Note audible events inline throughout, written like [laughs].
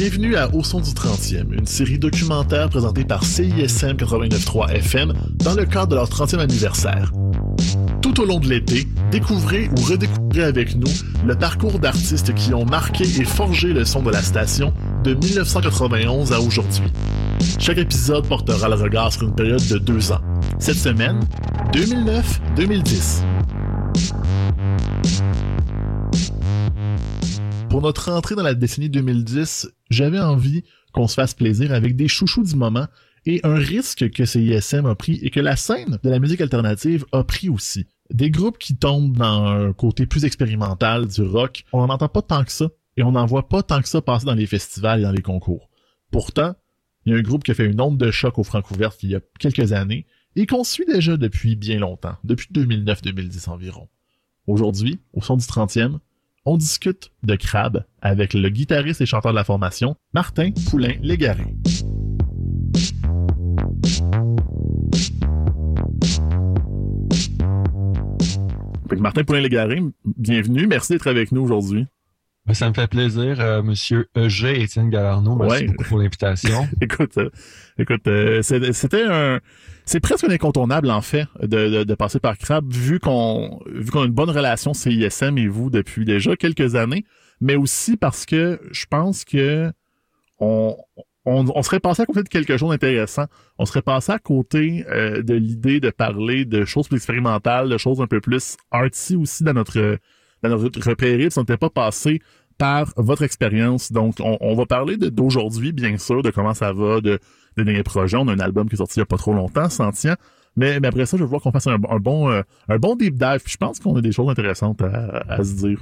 Bienvenue à Au son du 30e, une série documentaire présentée par CISM 89.3 FM dans le cadre de leur 30e anniversaire. Tout au long de l'été, découvrez ou redécouvrez avec nous le parcours d'artistes qui ont marqué et forgé le son de la station de 1991 à aujourd'hui. Chaque épisode portera le regard sur une période de deux ans. Cette semaine, 2009-2010. Pour notre entrée dans la décennie 2010, j'avais envie qu'on se fasse plaisir avec des chouchous du moment et un risque que CISM a pris et que la scène de la musique alternative a pris aussi. Des groupes qui tombent dans un côté plus expérimental du rock, on n'en entend pas tant que ça et on n'en voit pas tant que ça passer dans les festivals et dans les concours. Pourtant, il y a un groupe qui a fait une onde de choc au Francouverte il y a quelques années et qu'on suit déjà depuis bien longtemps, depuis 2009-2010 environ. Aujourd'hui, au son du 30e, on discute de Crab avec le guitariste et chanteur de la formation, Martin Poulain-Légaré. Martin Poulain-Légaré, bienvenue. Merci d'être avec nous aujourd'hui. Ben, ça me fait plaisir, euh, Monsieur Eugé Étienne Galarno. Merci beaucoup pour l'invitation. [laughs] écoute, euh, écoute, euh, c'était un, c'est presque un incontournable en fait de, de, passer par Crab, vu qu'on, vu qu'on a une bonne relation CISM et vous depuis déjà quelques années, mais aussi parce que je pense que on, on, serait passé à côté de quelque chose d'intéressant. On serait passé à côté de l'idée de parler de choses plus expérimentales, de choses un peu plus artsy aussi dans notre dans notre on n'était pas passé par votre expérience. Donc, on, va parler d'aujourd'hui, bien sûr, de comment ça va, de, de derniers projets. On a un album qui est sorti il n'y a pas trop longtemps, Sentient. Mais, mais après ça, je veux voir qu'on fasse un, bon euh, un bon deep dive. je pense qu'on a des choses intéressantes à, à se dire.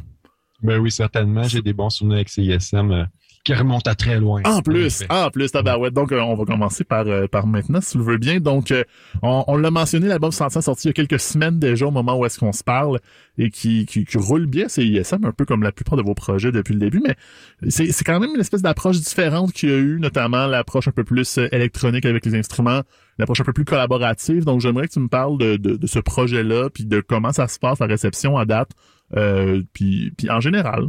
Ben oui, certainement. J'ai des bons souvenirs avec CISM. Euh, qui remonte à très loin. En plus, en plus, tabarouette. Donc, euh, on va commencer par, euh, par maintenant, si tu le veux bien. Donc, euh, on, l'a mentionné, l'album Sentient sorti il y a quelques semaines déjà au moment où est-ce qu'on se parle et qui, qui, roule bien. C'est ISM, un peu comme la plupart de vos projets depuis le début, mais c'est, c'est quand même une espèce d'approche différente qu'il y a eu, notamment l'approche un peu plus électronique avec les instruments, l'approche un peu plus collaborative. Donc, j'aimerais que tu me parles de, de, de ce projet-là, puis de comment ça se passe, la réception à date, puis, puis en général.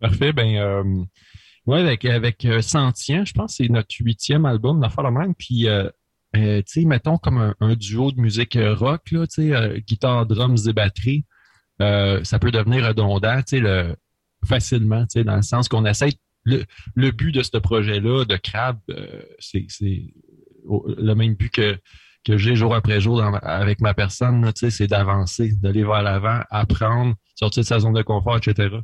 Parfait. Ben, euh, ouais, avec, avec euh, je pense que c'est notre huitième album, la fois même. Puis, euh, euh, tu sais, mettons comme un, duo de musique rock, là, tu sais, guitare, drums et batterie, ça peut devenir redondant, tu sais, le, facilement, tu sais, dans le sens qu'on essaie. Le, le but de ce projet-là, de Crab, c'est le même but que que j'ai jour après jour avec ma personne, c'est d'avancer, d'aller vers l'avant, apprendre, sortir de sa zone de confort, etc.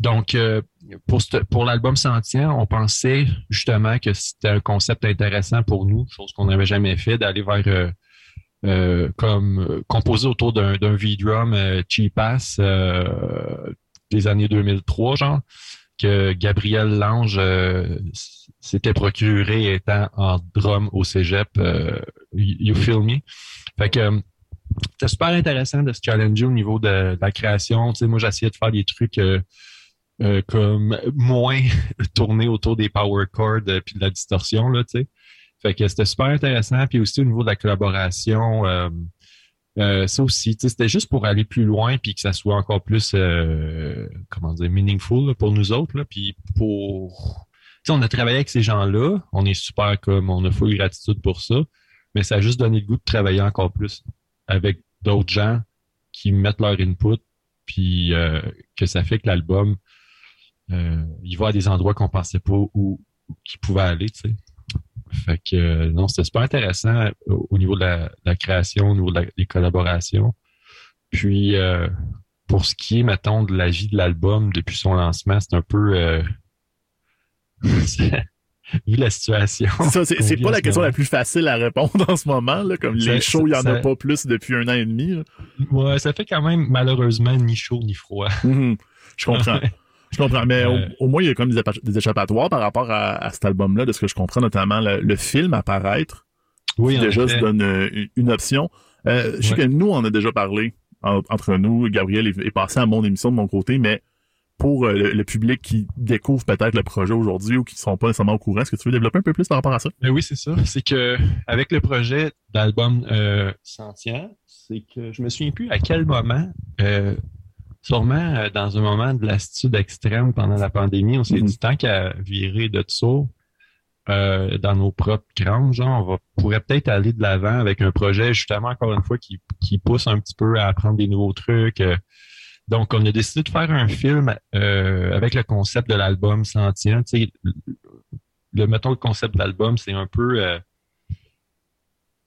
Donc, euh, pour, pour l'album Sentient, on pensait justement que c'était un concept intéressant pour nous, chose qu'on n'avait jamais fait, d'aller vers euh, euh, comme composer autour d'un V-drum cheap ass des années 2003, genre, que Gabriel Lange s'était procuré étant en drum au cégep. you feel me? Fait que c'était super intéressant de se challenger au niveau de, la création. Tu sais, moi, j'essayais de faire des trucs euh, comme moins [laughs] tourné autour des power chords euh, puis de la distorsion là, tu sais. Fait que c'était super intéressant. Puis aussi au niveau de la collaboration, euh, ça aussi, c'était juste pour aller plus loin puis que ça soit encore plus, comment dire, meaningful pour nous autres. Là, puis pour, tu sais, on a travaillé avec ces gens-là, on est super comme, on a full gratitude pour ça, mais ça a juste donné le goût de travailler encore plus avec d'autres gens qui mettent leur input puis que ça fait que l'album euh, il va à des endroits qu'on pensait pas où, qu'il pouvait aller, tu sais. Fait que euh, non, c'était super intéressant au, niveau de la, création, au niveau des collaborations. Puis euh, pour ce qui est, mettons, de la vie de l'album depuis son lancement, c'est un peu euh, [laughs] [laughs] vu la situation. Ça, c'est pas la question la plus facile à répondre en ce moment, là, comme les shows, il y en a pas plus depuis un an et demi. Là. Ouais, ça fait quand même malheureusement ni chaud ni froid. [laughs] Mhm. je comprends. Je comprends, mais au, moins il y a comme des, des échappatoires par rapport à, cet album-là, de ce que je comprends, notamment le, film apparaître. Oui, déjà se donne euh, une, option. Euh, je sais que nous, on a déjà parlé entre nous. Gabriel est, passé à mon émission de mon côté, mais pour euh, le, public qui découvre peut-être le projet aujourd'hui ou qui ne sont pas nécessairement au courant, est-ce que tu veux développer un peu plus par rapport à ça? oui, c'est ça. C'est que avec le projet d'album Sentient, c'est que je me souviens plus à quel moment euh, sûrement euh, dans un moment de lassitude extrême pendant la pandémie, on s'est Mhm. dit tant qu'à virer de ça euh, dans nos propres crânes, genre, on va, pourrait peut-être aller de l'avant avec un projet, justement, encore une fois, qui, qui pousse un petit peu à apprendre des nouveaux trucs. Donc, on a décidé de faire un film euh, avec le concept de l'album Sentient. Tu sais, le, mettons, le concept de l'album, c'est un peu... euh,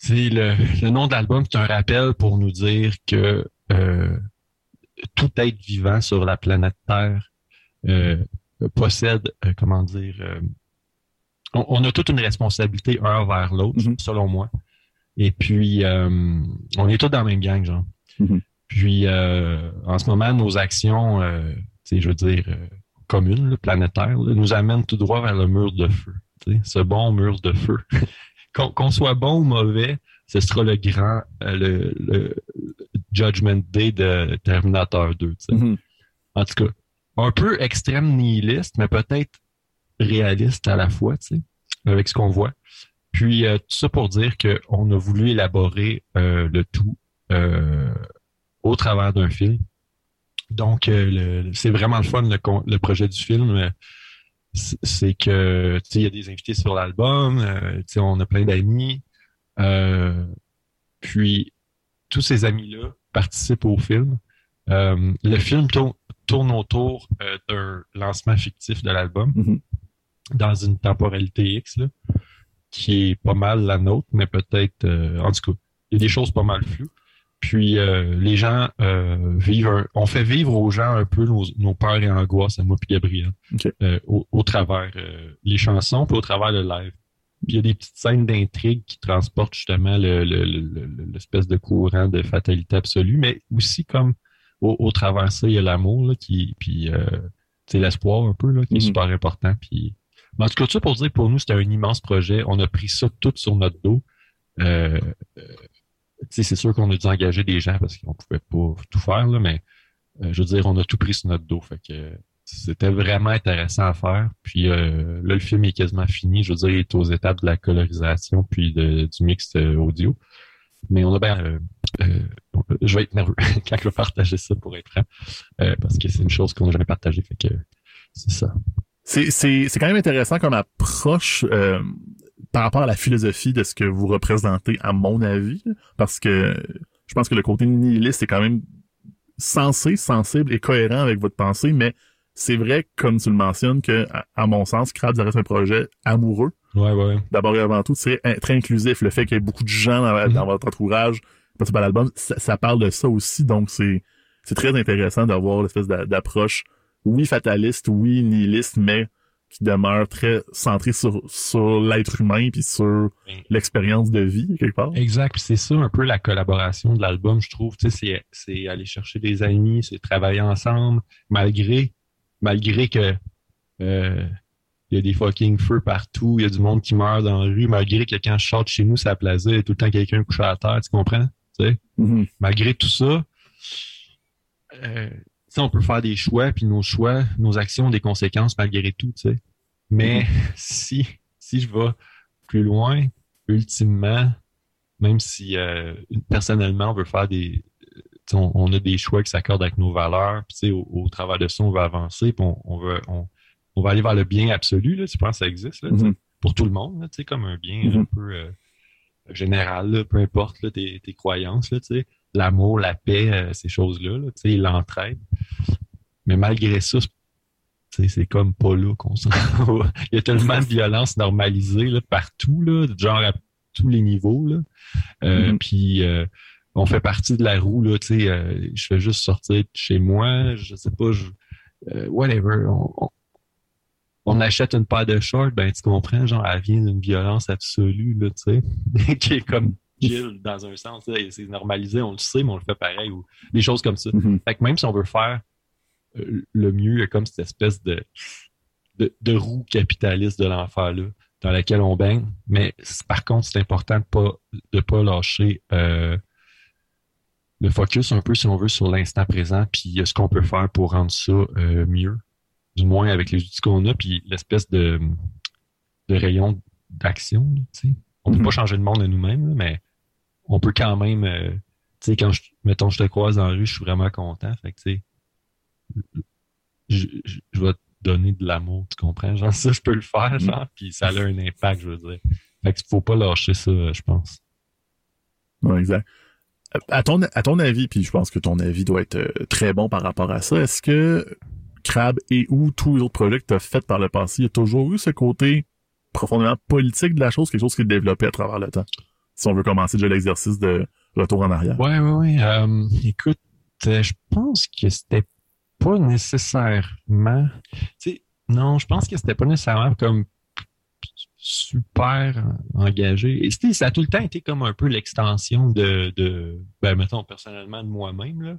le, le nom de l'album, c'est un rappel pour nous dire que euh, tout être vivant sur la planète Terre euh, possède, euh, comment dire, euh, on, on a toute une responsabilité un vers l'autre, Mhm. selon moi. Et puis, euh, on est tous dans la même gang, genre. Mhm. Puis, euh, en ce moment, nos actions, euh, tu sais, je veux dire, euh, communes, là, planétaires, là, nous amènent tout droit vers le mur de feu. ce bon mur de feu. [laughs] Qu'on soit bon ou mauvais, ce sera le grand, euh, le, le Judgment Day de Terminator 2. tu sais. Mhm. En tout cas, un peu extrême nihiliste, mais peut-être réaliste à la fois, tu sais, avec ce qu'on voit. Puis euh, tout ça pour dire qu'on a voulu élaborer euh, le tout euh, au travers d'un film. Donc, euh, le- c'est vraiment le fun, le, projet du film. euh, c'est- que, il y a des invités sur l'album, euh, on a plein d'amis. euh, puis, tous ces amis-là participent au film. Le film tourne, tourne autour d'un lancement fictif de l'album Mhm. dans une temporalité X, là, qui est pas mal la nôtre, mais peut-être, en tout cas, il y a des choses pas mal floues. Puis euh, les gens euh, vivent, un- on fait vivre aux gens un peu nos, nos peurs et angoisses, à moi puis Gabriel, euh, au, au travers les chansons puis au travers le live. Puis il y a des petites scènes d'intrigue qui transportent justement le- le- le- le- l'espèce de courant de fatalité absolue, mais aussi comme au, au travers ça, il y a l'amour qui, puis c'est l'espoir un peu là, qui est Mhm. super important. Puis, mais en tout cas, ça pour dire pour nous, c'était un immense projet. On a pris ça tout sur notre dos. Euh, c'est sûr qu'on a dû engager des gens parce qu'on pouvait pas tout faire, là, mais euh, je veux dire, on a tout pris sur notre dos. Fait que euh, c'était vraiment intéressant à faire. Puis euh, là, le film est quasiment fini. Je veux dire, il est aux étapes de la colorisation puis de- du mix euh, audio. Mais on a bien. euh, euh, je vais être nerveux [laughs] quand je vais partager ça pour être franc. parce que c'est une chose qu'on n'a jamais partagée. Fait que c'est ça. C'est quand même intéressant comme approche euh, par rapport à la philosophie de ce que vous représentez, à mon avis, parce que je pense que le côté nihiliste est quand même sensé, sensible et cohérent avec votre pensée, mais c'est vrai, comme tu le mentionnes, que à, mon sens, Crabs reste un projet amoureux. Ouais, ouais. D'abord et avant tout, c'est très inclusif. Le fait qu'il y ait beaucoup de gens dans, Mhm. dans votre entourage, parce que l'album, ça, ça parle de ça aussi, donc c'est c'est très intéressant d'avoir l'espèce d'a- d'approche, oui fataliste, oui nihiliste, mais qui demeure très centrée sur sur l'être humain puis sur l'expérience de vie quelque part. Exact. Puis c'est ça un peu la collaboration de l'album, je trouve. Tu sais, c'est, c'est aller chercher des amis, c'est travailler ensemble, malgré, malgré que euh, il y a des fucking feux partout, il y a du monde qui meurt dans la rue, malgré que quand je sors de chez nous, ça plaisait, il y a tout le temps quelqu'un couché à terre, tu comprends? Tu sais? Mhm. Malgré tout ça, euh, on peut faire des choix, puis nos choix, nos actions ont des conséquences malgré tout, tu sais. Mais [laughs] si, si je vais plus loin, ultimement, même si euh, personnellement on veut faire des, on, on a des choix qui s'accordent avec nos valeurs, puis au, au travers de ça, on veut avancer, puis on, on veut, on, on va aller vers le bien absolu, là, tu penses que ça existe, là, Mhm. pour tout le monde, là, comme un bien Mhm. un peu euh, général, là, peu importe là, tes, tes croyances, là, tu sais, l'amour, la paix, euh, ces choses-là, là, tu sais, l'entraide. Mais malgré ça, c'est- comme pas là qu'on se rend. [laughs] Il y a tellement de violence normalisée là, partout, là, genre à tous les niveaux. Là. Euh, Mhm. Puis euh, on fait partie de la roue, là, euh, je fais juste sortir de chez moi, je sais pas, je, whatever. On, on, on achète une paire de shorts, ben tu comprends, genre, elle vient d'une violence absolue, là, tu sais, [laughs] qui est comme chill dans un sens, c'est normalisé, on le sait, mais on le fait pareil, ou des choses comme ça. Mhm. Fait que même si on veut faire euh, le mieux, il y a comme cette espèce de, de, de roue capitaliste de l'enfer-là, dans laquelle on baigne. Mais par contre, c'est important de pas, de pas lâcher euh, le focus un peu, si on veut, sur l'instant présent, puis euh, ce qu'on peut faire pour rendre ça euh, mieux, du moins avec les outils qu'on a, puis l'espèce de, de rayon d'action. On peut Mhm. pas changer le monde de nous-mêmes, mais on peut quand même euh, tu sais, quand je, mettons, je te croise dans la rue, je suis vraiment content. Fait que, tu sais, je, je, je vais te donner de l'amour, tu comprends? Genre, ça, je peux le faire, genre, puis ça a un impact, je veux dire. Fait que faut pas lâcher ça, je pense. Ouais, exact. À ton, à ton avis, puis je pense que ton avis doit être euh, très bon par rapport à ça, est-ce que Crab et ou tous les autres projets que tu as fait par le passé, il y a toujours eu ce côté profondément politique de la chose, quelque chose qui est développé à travers le temps? Si on veut commencer déjà l'exercice de retour en arrière. Ouais, ouais, ouais. Euh, écoute, euh, je pense que c'était pas nécessairement. Tu sais, non, je pense que c'était pas nécessairement comme super engagé. Et ça a tout le temps été comme un peu l'extension de, de, ben, mettons, personnellement, de moi-même, là.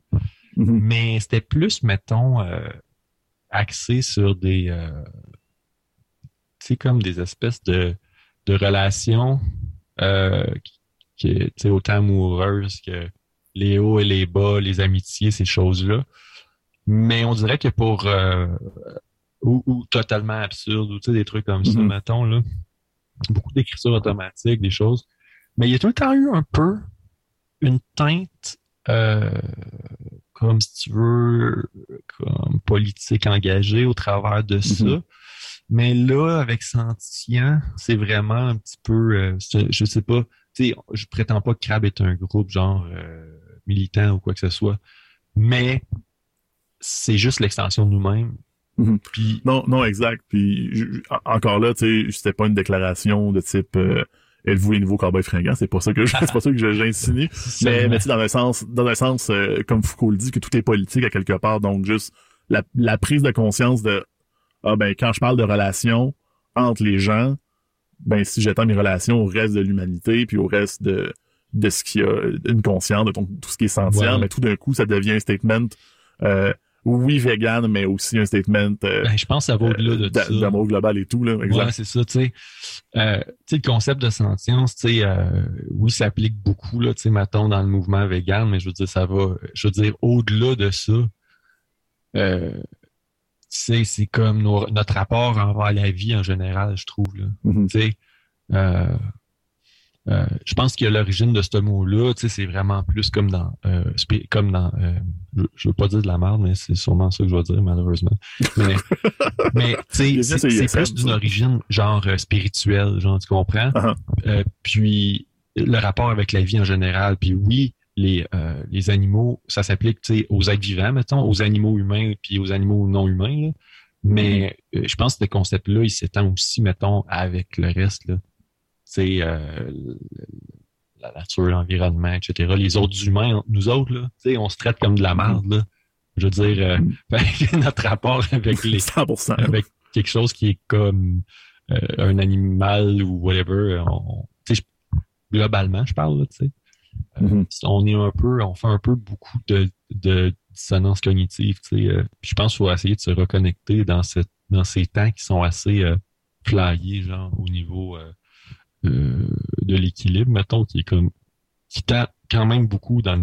Mhm. Mais c'était plus, mettons, euh, axé sur des, euh, tu sais, comme des espèces de, de relations euh, qui, sais, autant amoureuses que les hauts et les bas, les amitiés, ces choses-là. Mais on dirait que pour euh, ou, ou totalement absurde, ou des trucs comme ça, Mhm. mettons, là. Beaucoup d'écriture automatique, des choses. Mais il y a tout le temps eu un peu une teinte euh, comme si tu veux, comme politique engagée au travers de ça. Mhm. Mais là, avec Sentient, c'est vraiment un petit peu, euh, je sais pas, tu sais, je prétends pas que Crab est un groupe genre euh, militant ou quoi que ce soit, mais c'est juste l'extension de nous-mêmes. Mhm. Puis, Non, non, exact. Puis je- encore là, tu sais, c'était pas une déclaration de type euh, êtes-vous les nouveaux cowboys fringants, c'est pas ça que je- c'est pas ça que j'insinue. [laughs] Mais, mais tu sais, dans un sens, dans un sens, euh, comme Foucault le dit, que tout est politique à quelque part, donc juste la, la prise de conscience de ah ben quand je parle de relations entre les gens, ben si j'étends mes relations au reste de l'humanité, puis au reste de de ce qui a une conscience, de ton- tout ce qui est sentient, Ouais. mais tout d'un coup, ça devient un statement euh, oui vegan, mais aussi un statement euh, ben, je pense que ça va au-delà de ça. d'amour global et tout là, exact. Ouais, c'est ça, tu sais. Euh, le concept de sentience, tu sais, euh, oui, ça applique beaucoup, là, tu sais, mettons, dans le mouvement vegan, mais je veux dire, ça va, je veux dire, au-delà de ça, euh, c'est comme nos- notre rapport envers la vie en général, je trouve, là. Mhm. Sais, euh, euh, je pense que l'origine de ce mot-là, tu sais, c'est vraiment plus comme dans, euh, spé- comme dans, je, je veux pas dire de la merde, mais c'est sûrement ça que je vais dire, malheureusement. Mais, [laughs] c'est plus d'une origine genre spirituelle, genre, tu comprends? Ah, puis le rapport avec la vie en général, puis oui, les, euh, les animaux, ça s'applique, aux êtres vivants, mettons, aux animaux humains puis aux animaux non humains, là. Mais euh, je pense que ce concept-là, il s'étend aussi, mettons, avec le reste, sais, euh, la nature, l'environnement, etc. Les autres humains, nous autres, là, on se traite comme de la merde, là. Je veux dire, [laughs] que notre rapport avec les, [laughs] 100%. avec quelque chose qui est comme un animal ou whatever, on, globalement, je parle, tu sais. Mhm. On est un peu, on fait un peu beaucoup de, de dissonance cognitive, euh, je pense qu'il faut essayer de se reconnecter dans cette, dans ces temps qui sont assez euh, genre, au niveau euh, euh, de l'équilibre, mettons, qui est comme, qui tend quand même beaucoup dans le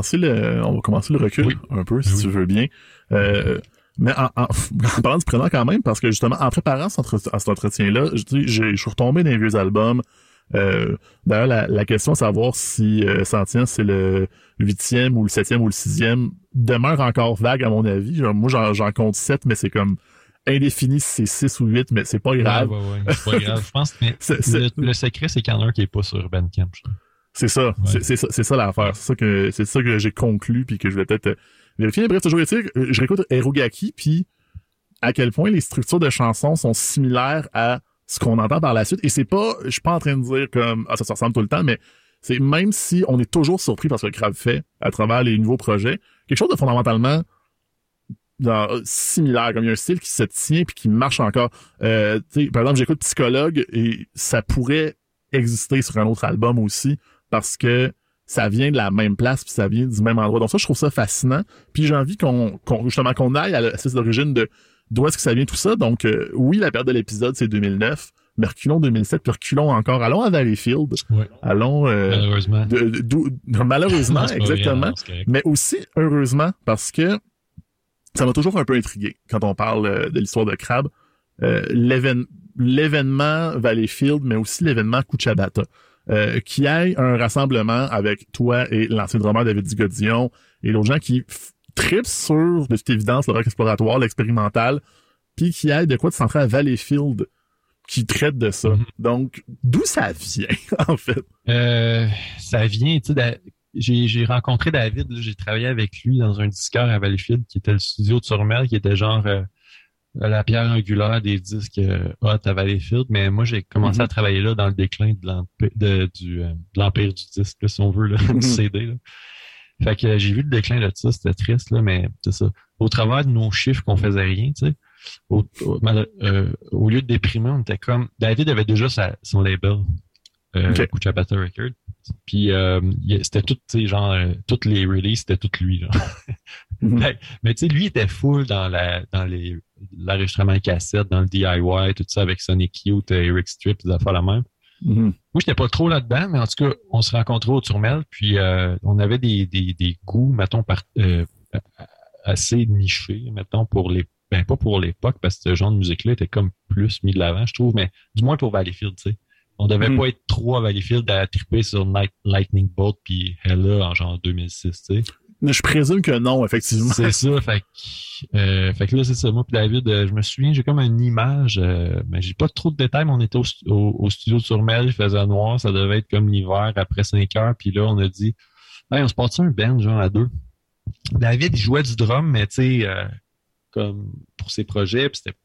commencer le, on va commencer le recul un peu, si tu veux bien. Euh, mais en, en, [laughs] en, parlant du prénom quand même, parce que justement, en préparant cet, cet entretien-là, je, je suis retombé dans les vieux albums. Euh, D'ailleurs, la, la, question de savoir si euh, Sentient c'est le huitième ou le septième ou le sixième demeure encore vague à mon avis. Moi, j'en compte sept, mais c'est comme indéfini si c'est 6 ou 8, mais c'est pas grave. Ouais, ouais, ouais. C'est pas grave. Je pense que [laughs] le, le, secret, c'est qu'il y en a un qui est pas sur Bandcamp. C'est ça, ouais. c'est ça, c'est ça l'affaire. C'est ça que c'est ça que j'ai conclu puis que je vais peut-être euh, vérifier. Bref, toujours est je réécoute Erogaki puis à quel point les structures de chansons sont similaires à ce qu'on entend par la suite. Et c'est pas, je suis pas en train de dire comme ah ça se ressemble tout le temps, mais c'est même si on est toujours surpris par ce que Crab fait à travers les nouveaux projets, quelque chose de fondamentalement genre, similaire, comme il y a un style qui se tient puis qui marche encore. Euh, par exemple, j'écoute Psychologue et ça pourrait exister sur un autre album aussi parce que ça vient de la même place puis ça vient du même endroit. Donc ça, je trouve ça fascinant. Puis j'ai envie qu'on qu justement qu'on aille à la d'origine de d'où est-ce que ça vient tout ça. Donc euh, oui, la période de l'épisode c'est 2009. Mais reculons 2007, puis reculons encore. Allons à Valleyfield. Ouais. Allons... Euh, malheureusement. De, de, malheureusement, [laughs] exactement. Rien, mais aussi heureusement, parce que ça m'a toujours un peu intrigué quand on parle euh, de l'histoire de Crab. Euh, l'événement Valleyfield, mais aussi l'événement Kuchabata. Euh, qui aille un rassemblement avec toi et l'ancien drummer David Digodion et l'autre gens qui tripent sur, de toute évidence, le rock exploratoire, l'expérimental, puis qui aille de quoi de centrer à Valleyfield qui traite de ça. Mm -hmm. Donc, d'où ça vient, [laughs] en fait? Euh, ça vient, tu sais, j'ai rencontré David, j'ai travaillé avec lui dans un disqueur à Valleyfield, qui était le studio de Surmel, qui était genre euh, la pierre angulaire des disques euh, hot à Valleyfield. Mais moi, j'ai commencé mm -hmm. à travailler là dans le déclin de l'empire du, euh, disque, là, si on veut, là, du CD. Là. Fait que j'ai vu le déclin de ça, c'était triste, là, mais c'est ça. Au travers de nos chiffres qu'on faisait rien, tu sais, au, au, euh, au, lieu de déprimer, on était comme... David avait déjà sa, son label, euh, okay. Kuchapata Record. Puis euh, c'était tout, tu sais, genre, euh, toutes les releases, c'était tout lui, genre. mm -hmm. Mais tu sais, lui était full dans la dans les l'enregistrement cassette, dans le DIY, tout ça avec Sonic Youth, Eric Strip, des affaires la même. Mm -hmm. Moi, j'étais pas trop là-dedans, mais en tout cas, on se rencontrait au Tourmel, puis euh, on avait des, des, des goûts, mettons, par, euh, assez nichés, mettons, pour les ben pas pour l'époque, parce que ce genre de musique-là était comme plus mis de l'avant, je trouve, mais du moins pour Valleyfield, tu sais. On devait mmh. pas être trop à Valleyfield à triper sur Night, Lightning Bolt puis Hella en genre 2006, tu sais. Mais je présume que non, effectivement. C'est ça, fait que, euh, fait que là, c'est ça. Moi puis David, euh, je me souviens, j'ai comme une image, euh, mais j'ai pas trop de détails, mais on était au, au, au studio de Surmel, il faisait noir, ça devait être comme l'hiver après 5 heures, puis là, on a dit, hey, on se porte un band, genre à deux? David, il jouait du drum, mais tu sais, euh, comme pour ses projets, puis c'était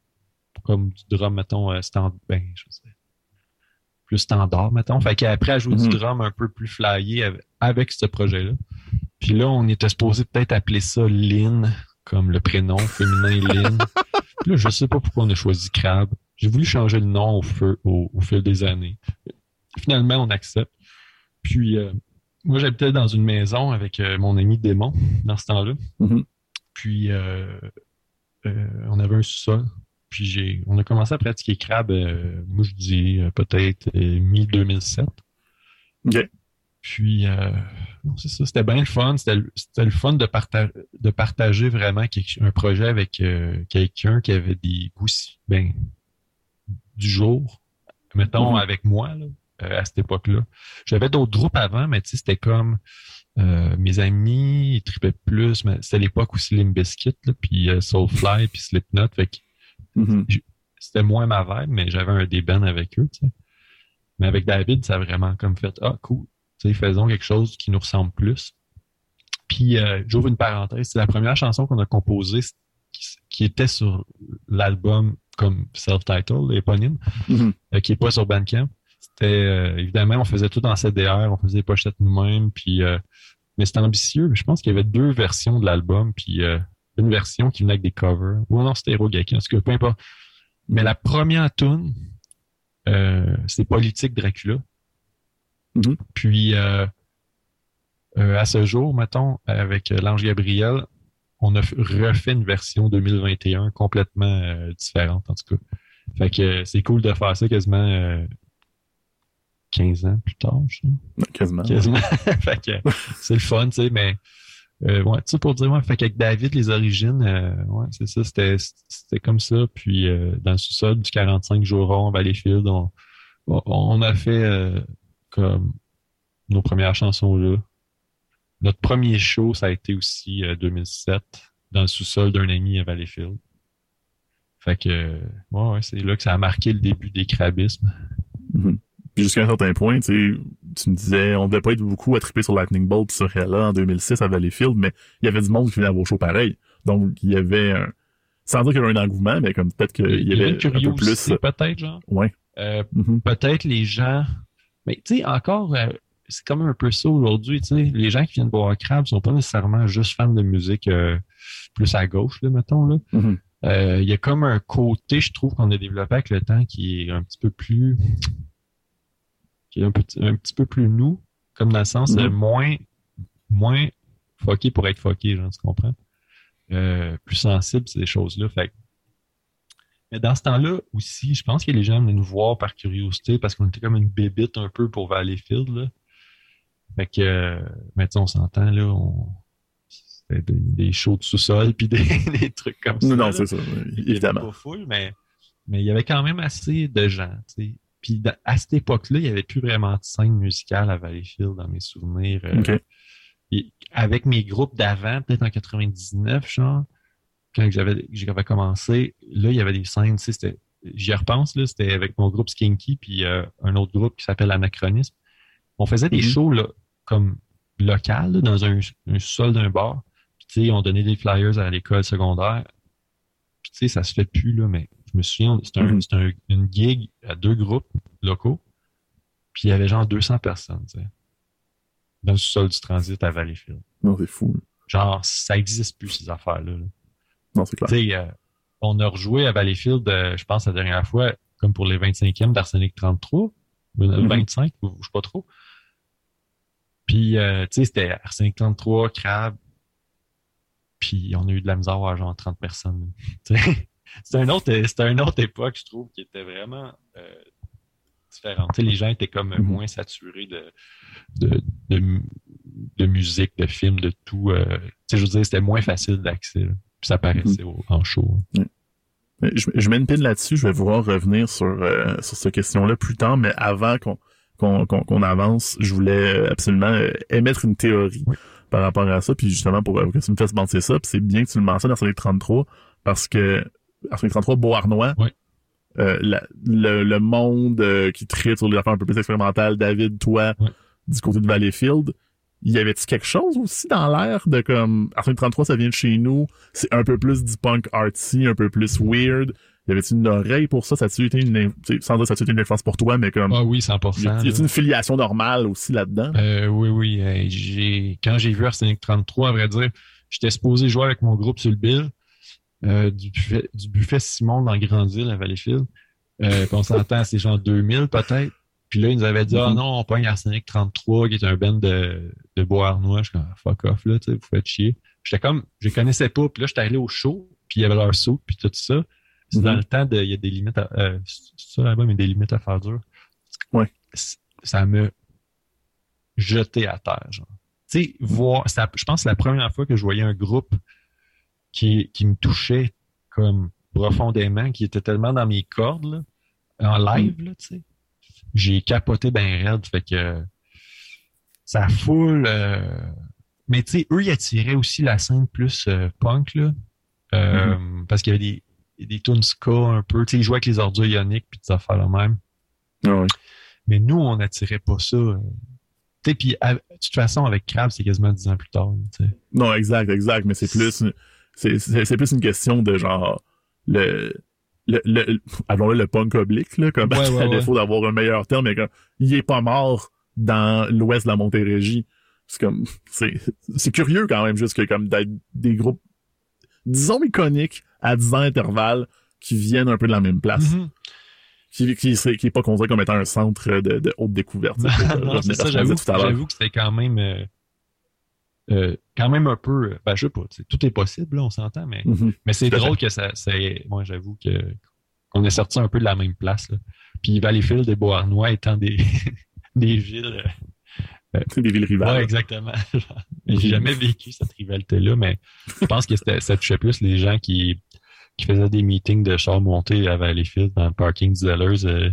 comme du drum, mettons, euh, stand, ben, je sais, plus standard, mettons. Fait qu'après, mm -hmm. du drum un peu plus flyé avec, avec ce projet-là. Puis là, on était supposé peut-être appeler ça Lynn, comme le prénom féminin [laughs] Lynn. Puis là, je sais pas pourquoi on a choisi Crab. J'ai voulu changer le nom au, feu, au, au, fil des années. Finalement, on accepte. Puis, euh, moi, j'habitais dans une maison avec euh, mon ami Démon dans ce temps-là. Mm -hmm. Puis, euh, on avait un sous-sol. Puis j'ai, on a commencé à pratiquer crabe, euh, moi je dis euh, peut-être mi-2007. OK. Puis, c'est ça, c'était bien le fun. C'était, le fun de, parta de partager vraiment quelque, un projet avec quelqu'un qui avait des goûts ben, du jour, mettons mm -hmm. avec moi, là, à cette époque-là. J'avais d'autres groupes avant, mais c'était comme euh, mes amis, ils tripaient plus, mais c'était l'époque où Slim Biscuit, là, puis euh, Soulfly, puis Slipknot, fait que mm -hmm. c'était moins ma vibe, mais j'avais un des bands avec eux, tu sais. Mais avec David, ça a vraiment comme fait, ah, cool, faisons quelque chose qui nous ressemble plus. Puis, euh, j'ouvre une parenthèse, c'est la première chanson qu'on a composée qui, qui, était sur l'album comme self-title, éponyme, mm -hmm. qui est pas sur Bandcamp. C'était, euh, évidemment, on faisait tout en CDR, on faisait les pochettes nous-mêmes, puis euh, mais c'était ambitieux. Je pense qu'il y avait deux versions de l'album, puis euh, une version qui venait avec des covers. Ou non, c'était Hirogaki, en tout cas, peu importe. Mais la première tune, euh, c'est Politique Dracula. Mm -hmm. Puis, euh, euh, à ce jour, mettons, avec l'Ange Gabriel, on a refait une version 2021 complètement différente, en tout cas. Fait que c'est cool de faire ça quasiment 15 ans plus tard, je. Quasiment. Quasiment. [laughs] fait que c'est le fun, tu sais, mais euh, ouais, sais, pour dire, ouais, fait qu'avec David, les origines, euh, ouais, c'est ça, c'était, c'était comme ça. Puis euh, dans le sous-sol du 45 jours Valleyfield, on, on a fait euh, comme nos premières chansons là. Notre premier show, ça a été aussi 2007, dans le sous-sol d'un ami à Valleyfield. Fait que, ouais, ouais c'est là que ça a marqué le début des crabismes. Mm-hmm. Jusqu'à un certain point, tu tu me disais, on devait pas être beaucoup attrapé sur Lightning Bolt sur Hella en 2006 à Valleyfield, mais il y avait du monde qui venait à vos shows pareil. Donc, il y avait un, sans dire qu'il y avait un engouement, mais comme peut-être qu'il y, avait un peu plus. peut-être, genre? Ouais. Euh, mm-hmm. Peut-être les gens, mais tu sais, encore, euh, c'est comme un peu ça aujourd'hui, tu sais. Les gens qui viennent boire Crab sont pas nécessairement juste fans de musique euh, plus à gauche, là, mettons, là. Mm-hmm. Il y a comme un côté, je trouve, qu'on a développé avec le temps qui est un petit peu plus qui est un petit, un petit peu plus nous, comme dans le sens mm-hmm. moins, moins fucké pour être fucké, genre, tu comprends? Euh, plus sensible, des choses-là. Fait mais dans ce temps-là aussi, je pense que les gens venaient nous voir par curiosité parce qu'on était comme une bébite un peu pour Valleyfield. Là. Fait que, euh, mais on s'entend, là, on... c'était des, des shows de sous-sol puis [laughs] des, des, trucs comme ça. Non, c'est ça, évidemment. pas full, mais, mais il y avait quand même assez de gens, tu sais. Puis à cette époque-là, il n'y avait plus vraiment de scène musicale à Valleyfield dans mes souvenirs. Euh, avec mes groupes d'avant, peut-être en 99, genre, quand j'avais j'avais commencé, là, il y avait des scènes, tu sais, j'y repense, là, c'était avec mon groupe Skinky puis euh, un autre groupe qui s'appelle Anachronisme. On faisait des mm-hmm. shows là, comme local, dans un, sol d'un bar. Puis tu sais, on donnait des flyers à l'école secondaire. Puis tu sais, ça se fait plus, là, mais me souviens, c'était un, mhm. une gig à deux groupes locaux, puis il y avait genre 200 personnes, tu sais, dans le sol du transit à Valleyfield. Non, c'est fou. Genre, ça n'existe plus, ces affaires-là. Non, c'est clair. Tu sais, euh, on a rejoué à Valleyfield, euh, je pense, la dernière fois, comme pour les 25e d'Arsenic 33, 25, mm -hmm. je sais pas trop. Puis, euh, tu sais, c'était Arsenic 33, Crab, puis on a eu de la misère à genre 30 personnes. [laughs] C'était un autre, c'était une autre époque, je trouve, qui était vraiment euh, différente. les gens étaient comme mm-hmm. moins saturés de, de, de, musique, de films, de tout. Euh, je veux dire, c'était moins facile d'accès. Puis ça paraissait mm-hmm. en show. Hein. Je, je, mets une pine là-dessus, je vais vouloir revenir sur, euh, sur cette question-là plus tard, mais avant qu'on qu'on avance, je voulais absolument euh, émettre une théorie par rapport à ça, puis justement pour que tu me fasses penser ça, puis c'est bien que tu le mentionnes dans les 33, parce que Arsenic 33, Beauharnois. Oui. Euh, le, le, monde euh, qui traite sur les affaires un peu plus expérimentales, David, toi, du côté de Valleyfield, y avait-tu quelque chose aussi dans l'air de comme Arsenic 33, ça vient de chez nous, c'est un peu plus du punk artsy, un peu plus weird. Y avait-tu une oreille pour ça? Ça a-tu été une, sans dire ça a été une influence pour toi, mais comme. Ah oui, 100%. Y a-tu une filiation normale aussi là-dedans? Euh, oui, oui. j'ai, quand j'ai vu Arsenic 33, à vrai dire, j'étais supposé jouer avec mon groupe sur le bill. Euh, du, buffet, du buffet Simon dans Grande-Île à Valleyfield. Euh, on s'entend, c'est genre 2000 peut-être. Puis là, ils nous avaient dit, ah mm-hmm. non, on pogne Arsenic 33, qui est un band de, de Beauharnois. Je suis comme, fuck off, là, tu sais, vous faites chier. J'étais comme, je connaissais pas. Puis là, j'étais allé au show, puis il y avait leur saut, puis tout ça. C'est dans mm-hmm. le temps de, il y a des limites à, euh, ça là-bas, mais des limites à faire dur. Ouais. Ça me jeté à terre, genre. Tu sais, voir, je pense que c'est la première fois que je voyais un groupe qui, qui me touchait comme profondément, qui était tellement dans mes cordes, en live, là, tu sais. J'ai capoté ben raide, fait que ça foule. Euh, mais tu sais, eux, ils attiraient aussi la scène plus euh, punk, là. Euh, mm-hmm. Parce qu'il y avait des, des tunes ska un peu. Tu sais, ils jouaient avec les ordures ioniques puis des affaires la même. Ah mais nous, on n'attirait pas ça. Tu sais, puis de toute façon, avec Crab, c'est quasiment dix ans plus tard. Non, exact, exact. Mais c'est plus c'est plus une question de genre le le, le le, le punk oblique là comme [laughs] à défaut d'avoir un meilleur terme mais comme il est pas mort dans l'ouest de la Montérégie. C'est comme c'est c'est curieux quand même juste que comme d'être des groupes disons iconiques à 10 ans d'intervalle qui viennent un peu de la même place. Mm-hmm. qui qui serait qui est pas considéré comme étant un centre de, de haute découverte. [laughs] C'est ça j'avoue j'avoue que c'était quand même euh, euh, quand même un peu, euh, ben, je sais pas, tout est possible, là, on s'entend, mais, mais c'est drôle que ça, c'est, moi, j'avoue que, qu'on est sorti un peu de la même place, là. Puis Valleyfield et Beauharnois étant des, [laughs] des villes. Euh, des villes rivales. Ouais, exactement. [laughs] J'ai jamais vécu cette rivalité-là, mais je pense que ça touchait plus les gens qui, qui faisaient des meetings de chars montés à Valleyfield dans le parking du Zellers. Euh,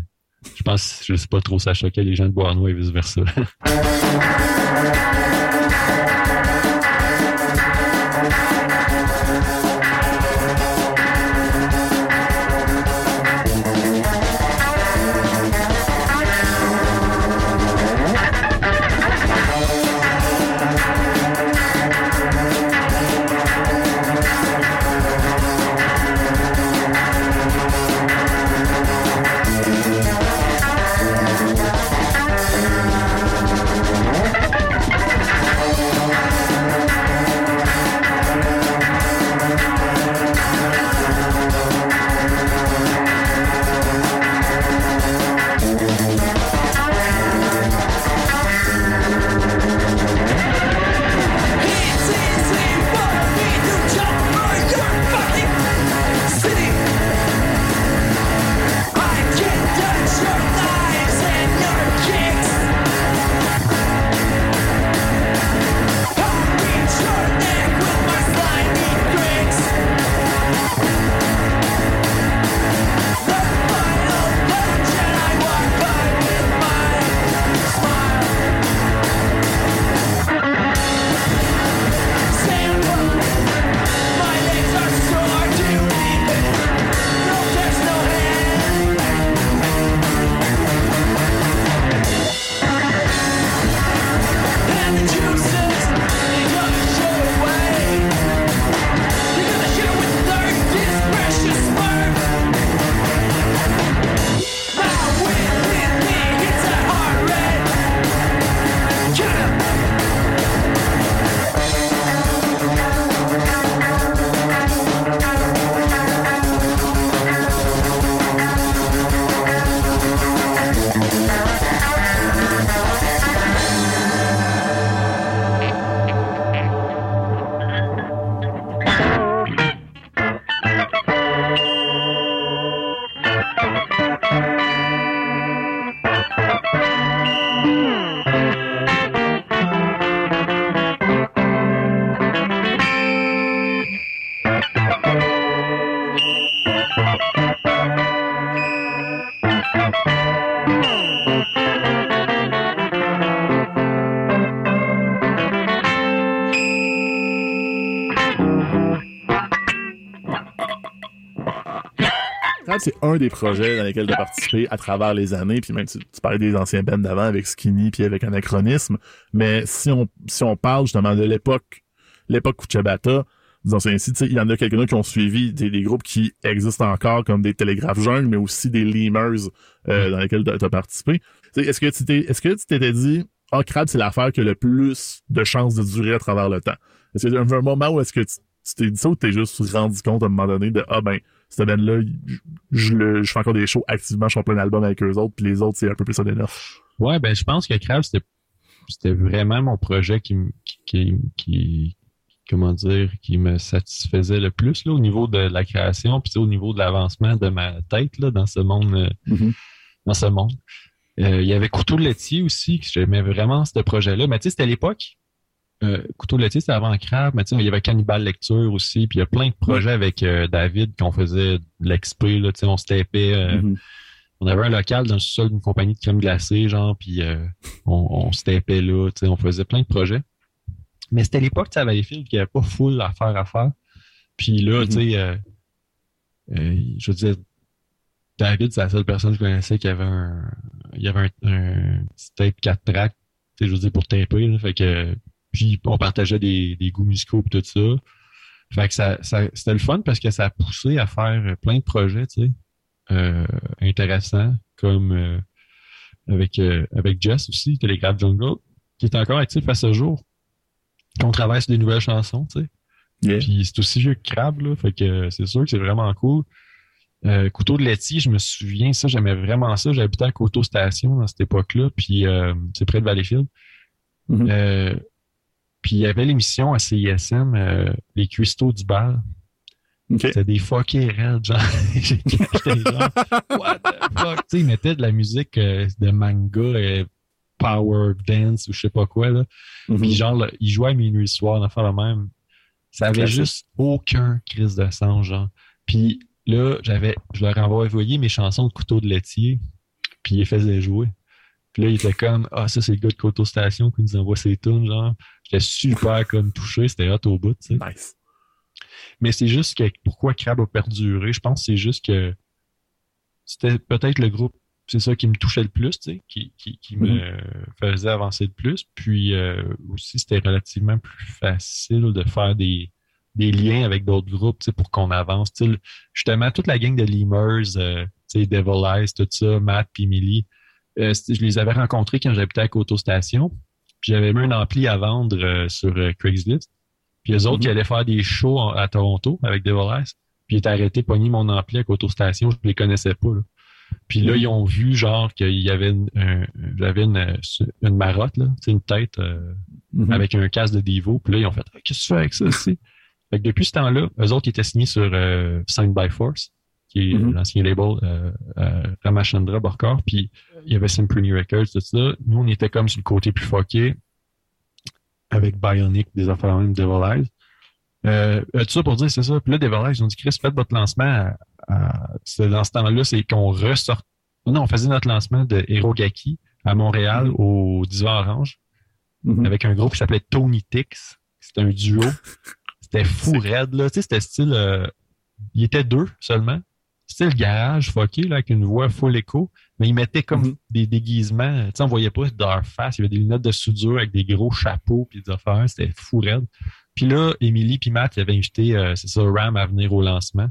je pense, je sais pas trop, ça choquait les gens de Bois-Noir et vice-versa. [laughs] c'est un des projets dans lesquels tu as participé à travers les années, puis même tu, tu parlais des anciens bands d'avant avec Skinny puis avec Anachronisme, mais si on si on parle justement de l'époque l'époque Kuchabata, disons c'est ainsi, il y en a quelques-uns qui ont suivi des, des, groupes qui existent encore comme des Télégraphes Jeunes, mais aussi des Lemurs euh, dans lesquels tu as participé. Est-ce que tu t'es est-ce que tu t'étais dit ah oh, Crab c'est l'affaire qui a le plus de chances de durer à travers le temps. Est-ce qu'il y a un, moment où est-ce que tu t'es dit ça ou t'es juste rendu compte à un moment donné de ah ben cette band-là, je, le, je fais encore des shows activement, je fais plein d'albums avec eux autres, puis les autres, c'est un peu plus ça Ouais, ben je pense que c'était c'était vraiment mon projet qui, qui, qui, comment dire, qui me satisfaisait le plus là, au niveau de la création, puis au niveau de l'avancement de ma tête là, dans ce monde. Euh, mm-hmm. Dans ce monde. Euh, il y avait Couteau de laitier aussi, que j'aimais vraiment ce projet-là. Mais tu sais, c'était à l'époque, euh, Couteau laitier, c'était avant Crab, mais il y avait Cannibal Lecture aussi, puis il y a plein de projets avec euh, David qu'on faisait de l'exp, là, on se tapait. Euh, mm-hmm. On avait un local dans le sol d'une compagnie de crème glacée, genre, puis on, on se tapait là, on faisait plein de projets. Mais c'était l'époque, tu sais, à Valleyfield, qu'il n'y avait pas full à faire à faire. Puis là, tu sais, mm-hmm. je veux dire, David, c'est la seule personne que je connaissais qui avait un, il y avait un, un tape 4 tracks, je veux dire, pour taper, là, fait que puis on partageait des, des goûts musicaux et tout ça. Fait que ça, ça c'était le fun parce que ça a poussé à faire plein de projets, tu sais, euh, intéressants, comme euh, avec euh, avec Jess aussi, Telegraph Jungle, qui est encore actif à ce jour. Qu'on travaille sur des nouvelles chansons, tu sais. Puis c'est aussi vieux que Crab, là, fait que c'est sûr que c'est vraiment cool. Euh, couteau de laitier, je me souviens, ça, j'aimais vraiment ça. J'habitais à Coteau Station dans cette époque-là, puis c'est près de Valleyfield. Mm-hmm. Puis il y avait l'émission à CISM, euh, Les Cuistots du bal. C'était des fuckers raides, genre. [laughs] genre, what the fuck? Tu sais, ils mettaient de la musique euh, de manga euh, Power Dance ou je sais pas quoi. Là. Mhm. Puis genre, là, il jouait à minuit soir, on a fait le même. Ça avait Classique. juste aucun crise de sang, genre. Puis là, j'avais, je leur envoyé mes chansons de couteau de laitier, puis ils les faisaient jouer. Puis là, il était comme, ah, ça, c'est le gars de Coto Station qui nous envoie ses tunes, genre. J'étais super comme touché, c'était hot au bout. Nice. Mais c'est juste que pourquoi Crab a perduré, je pense que c'est juste que c'était peut-être le groupe, c'est ça qui me touchait le plus, qui, qui, me faisait avancer le plus. Puis euh, aussi, c'était relativement plus facile de faire des, des liens avec d'autres groupes, pour qu'on avance. Justement, toute la gang de Lemurs, euh, Devil Eyes, tout ça, Matt puis Emily, euh, je les avais rencontrés quand j'habitais à Coto Station. Puis j'avais mis un ampli à vendre euh, sur euh, Craigslist. Puis eux autres qui allaient faire des shows en- à Toronto avec Devil Eyes. Puis ils étaient arrêtés, pogné mon ampli à Coto Station. Je les connaissais pas. Là. Puis là, Mhm. ils ont vu genre qu'il y avait une, un- j'avais une, euh, une marotte, là, une tête euh, Mhm. avec un casque de Devo. Puis là, ils ont fait Ah, Qu'est-ce que tu fais avec ça? Fait que depuis ce temps-là, eux autres ils étaient signés sur euh, Signed by Force, qui est Mhm. l'ancien label euh, euh, Ramachandra Borkar. Puis il y avait Symphony Records, tout ça. Nous, on était comme sur le côté plus fucké avec Bionic, des affaires même Devil Eyes. Euh, tout ça pour dire, c'est ça. Puis là, Devil Eyes, ils ont dit, Chris, faites votre lancement. À, à- c'est dans ce temps-là, c'est qu'on ressort. Non, on faisait notre lancement de Hirogaki à Montréal Mhm. au Divan Orange Mhm. avec un groupe qui s'appelait Tony Tix. C'était un duo. [laughs] C'était fou raide, là. Tu sais, c'était style... euh, il était deux seulement. Style garage, fucké, là, avec une voix full écho. Mais ils mettaient comme Mhm. des déguisements. Tu sais, on voyait pas de leur face. Il y avait des lunettes de soudure avec des gros chapeaux puis des affaires. C'était fou raide. Puis là, Emily puis Matt, ils avaient invité, euh, c'est ça, Ram à venir au lancement.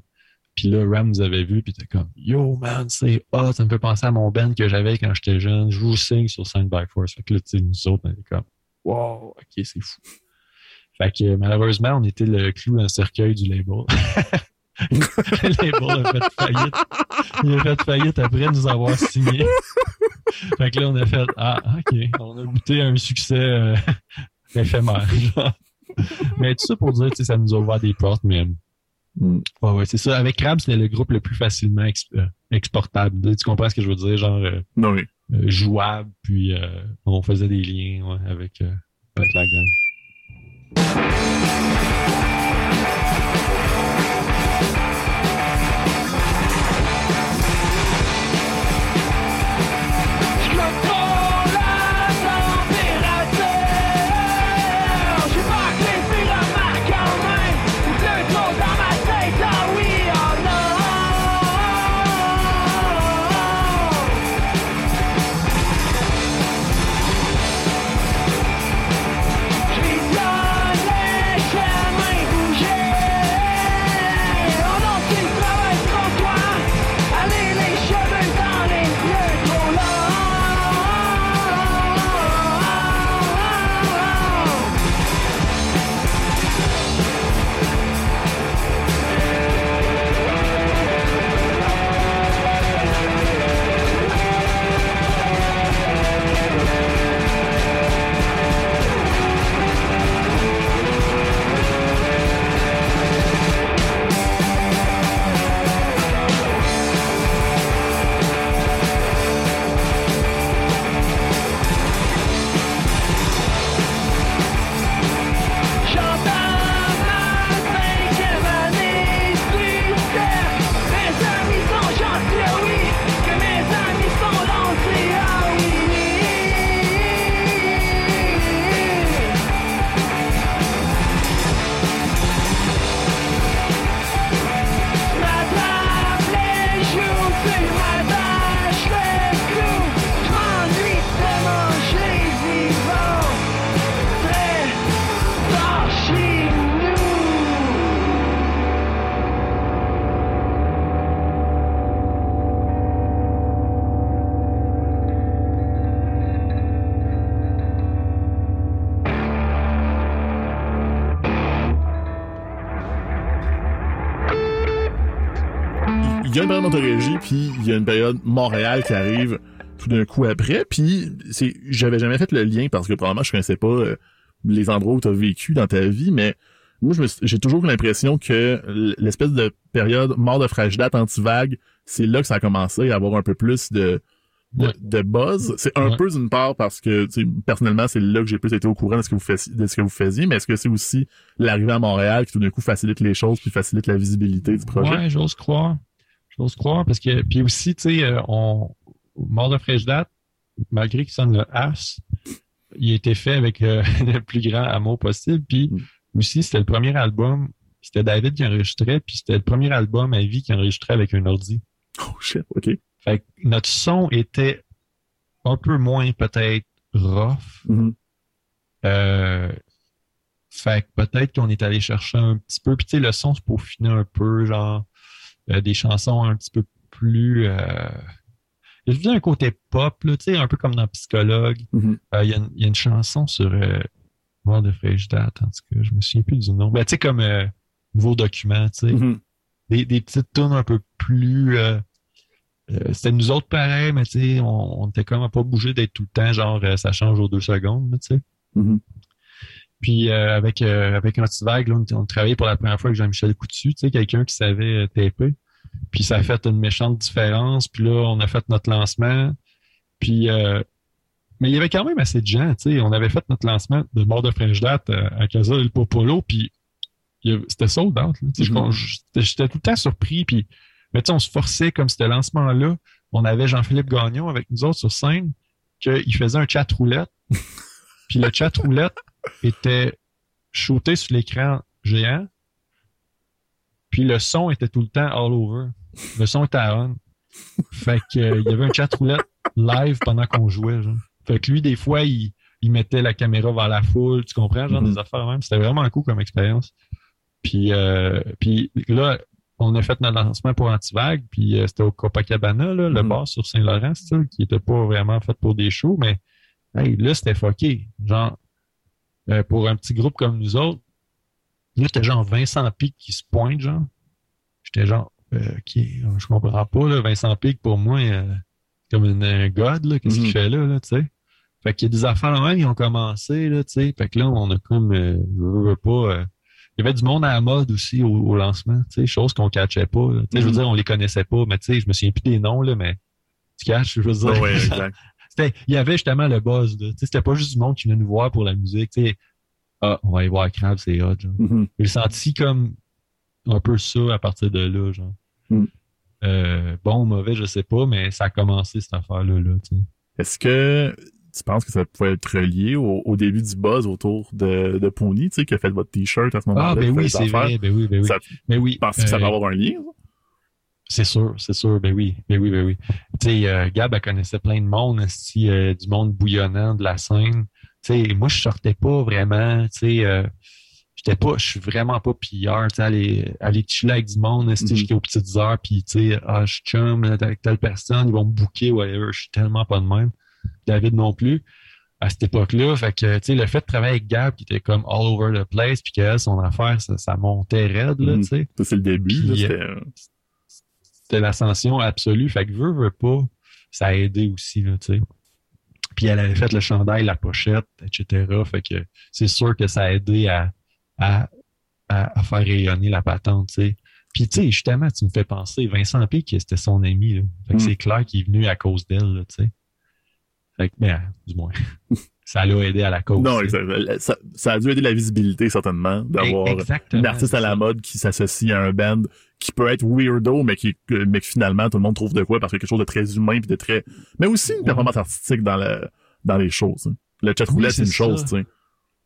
Puis là, Ram nous avait vu, puis était comme Yo man, c'est hot, ça me fait penser à mon band que j'avais quand j'étais jeune. Je vous signe sur Signed by Force. Fait que là, tu sais, nous autres, on était comme Wow, ok, c'est fou. Fait que malheureusement, on était le clou dans le cercueil du label. [laughs] [laughs] label a fait faillite. Il a fait faillite après nous avoir signé. fait que là, on a fait Ah, ok, on a goûté un succès euh, [laughs] éphémère. genre. mais tout ça pour dire, ça nous a ouvert des portes, mais Mm. Ouais, ouais, c'est ça. Avec Crab, c'était le groupe le plus facilement ex- euh, exportable. Tu comprends ce que je veux dire? Genre euh, Non, oui. euh, jouable, puis on faisait des liens ouais, avec, avec la gang. Il y a une période Montérégie, puis il y a une période Montréal qui arrive tout d'un coup après, puis c'est j'avais jamais fait le lien parce que probablement je connaissais pas euh, les endroits où tu as vécu dans ta vie, mais moi j'ai toujours l'impression que l'espèce de période mort de fragile date anti-vague, c'est là que ça a commencé à avoir un peu plus de de, Ouais. de buzz. C'est un Ouais. peu d'une part parce que, personnellement, c'est là que j'ai plus été au courant de ce que vous faisiez, de ce que vous faisiez, mais est-ce que c'est aussi l'arrivée à Montréal qui tout d'un coup facilite les choses puis facilite la visibilité du projet? Ouais, j'ose croire. J'ose croire parce que puis aussi, tu sais, euh, on mort de fraîche date, malgré qu'il sonne le as, il a été fait avec euh, [laughs] le plus grand amour possible. Puis Mm. aussi, c'était le premier album. C'était David qui enregistrait, puis c'était le premier album à vie qui enregistrait avec un ordi. Oh shit, ok. Fait que notre son était un peu moins peut-être rough. Mhm. Euh, fait que peut-être qu'on est allé chercher un petit peu. Puis tu sais, le son se peaufinait un peu, genre des chansons un petit peu plus. Euh... Il y a un côté pop, là, un peu comme dans Psychologue. Euh, Il y, a une- il y a une chanson sur euh, Mort de fraîche date, en tout cas, je me souviens plus du nom. Ben, tu sais, comme euh, Nouveau document, tu sais Mhm. des, des petites tunes un peu plus euh, euh, c'était nous autres pareil mais tu sais on, on était comme pas obligé d'être tout le temps genre euh, ça change aux deux secondes tu sais Mhm. Puis euh, avec euh, avec Antivague là, on, on travaillait pour la première fois avec Jean-Michel Coutu tu sais quelqu'un qui savait euh, taper puis ça a fait une méchante différence puis là on a fait notre lancement puis euh, mais il y avait quand même assez de gens tu sais on avait fait notre lancement de mort de French Date euh, à Casa El Popolo puis c'était sold out. Tu sais, Mhm. J'étais j'étais tout le temps surpris. Puis, mais tu sais, on se forçait comme ce lancement-là. On avait Jean-Philippe Gagnon avec nous autres sur scène, qu'il faisait un chat roulette. [laughs] puis le chat roulette était shooté sur l'écran géant. Puis le son était tout le temps all over. Le son était à on. Fait que euh, y avait un chat roulette live pendant qu'on jouait. Genre. Fait que lui, des fois, il, il mettait la caméra vers la foule, tu comprends, genre des affaires même. C'était vraiment cool comme expérience. Puis, euh, puis là, on a fait notre lancement pour Antivague, puis euh, c'était au Copacabana, là, le Mhm. bar sur Saint-Laurent, qui était pas vraiment fait pour des shows, mais hey, là, c'était fucké. Genre, euh, pour un petit groupe comme nous autres, là, c'était genre Vincent Pic qui se pointe, genre. J'étais genre, euh, qui, je comprends pas, là, Vincent Pic, pour moi, euh, comme une- un god, là, qu'est-ce qu'il fait là, là, tu sais. Fait qu'il y a des affaires là même, ils ont commencé, là, tu sais. Fait que là, on a comme, euh, je veux, veux pas, euh, il y avait du monde à la mode aussi au, au lancement, tu sais, chose qu'on catchait pas. Tu sais, je veux Mhm. dire, on les connaissait pas, mais tu sais, je me souviens plus des noms, là, mais tu caches, je veux dire. Ouais, exact. [laughs] C'était- il y avait justement le buzz, là. C'était pas juste du monde qui venait nous voir pour la musique. Ah, on va aller voir Crab, c'est hot, genre. Mhm. J'ai senti comme un peu ça à partir de là, genre. Mm. Euh, bon ou mauvais, je sais pas, mais ça a commencé cette affaire-là, là. Est-ce que tu penses que ça pouvait être relié au, au début du buzz autour de, de Pony, tu sais, qui a fait votre t-shirt à ce moment-là? Ah, ben oui, c'est vrai, ben oui, ben oui. Ça, Mais oui. penses que ça euh, va avoir un lien? ça? C'est sûr, c'est sûr, ben oui, ben oui, ben oui. Tu sais, euh, Gab, elle connaissait plein de monde, euh, du monde bouillonnant de la scène. Tu sais, moi, je sortais pas vraiment, tu sais, euh, j'étais pas, je suis vraiment pas pilleur, tu sais, aller, aller chiller avec du monde, esti, Mhm. jusqu'aux petites heures, puis tu sais, ah, je chum avec telle personne, ils vont me booker, whatever, je suis tellement pas de même. David non plus. À cette époque-là, fait que, tu sais, le fait de travailler avec Gab, qui était comme all over the place, puis qu'elle, son affaire, ça, ça montait raide, là, Mhm. tu sais Ça, c'est le début. là, c'était, l'ascension absolue. Fait que veut, veut pas, ça a aidé aussi, là, tu sais. Puis elle avait fait le chandail, la pochette, etc. Fait que c'est sûr que ça a aidé à, à, à, à faire rayonner la patente, tu sais. Puis, tu sais, justement, tu me fais penser, Vincent Pic, c'était son ami, là. Fait que Mm. c'est clair qu'il est venu à cause d'elle, tu sais. Fait que, ben, du moins, [laughs] ça l'a aidé à la cause. non. Ça, ça a dû aider la visibilité, certainement, d'avoir Exactement, une artiste à la mode qui s'associe à un band qui peut être weirdo, mais qui, que- mais que finalement, tout le monde trouve de quoi parce a quelque chose de très humain puis de très, mais aussi une performance artistique dans le, dans les choses. hein. Le chat roulette, c'est c'est une chose, tu sais.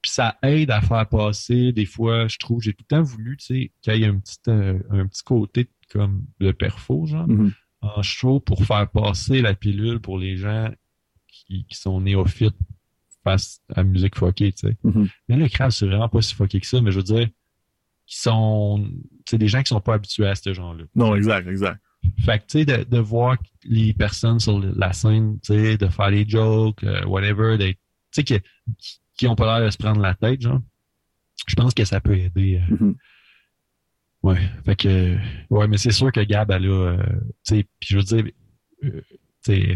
Puis ça aide à faire passer, des fois, je trouve, j'ai tout le temps voulu, tu sais, qu'il y ait un petit, euh, un petit côté comme le perfo, genre, Mhm. en show pour faire passer la pilule pour les gens qui, qui sont néophytes face à la musique fuckée, tu sais. Mhm. Mais le crâne, c'est vraiment pas si fucké que ça, mais je veux dire, qui sont, tu sais, des gens qui sont pas habitués à ce genre-là. Non, exact, exact. Fait que, tu sais, de, de voir les personnes sur la scène, tu sais, de faire les jokes, euh, whatever, tu sais, qui, qui ont pas l'air de se prendre la tête, genre. Je pense que ça peut aider. euh, Mhm. Ouais. Fait que, ouais, mais c'est sûr que Gab, elle a, euh, tu sais, puis je veux dire, euh, tu sais,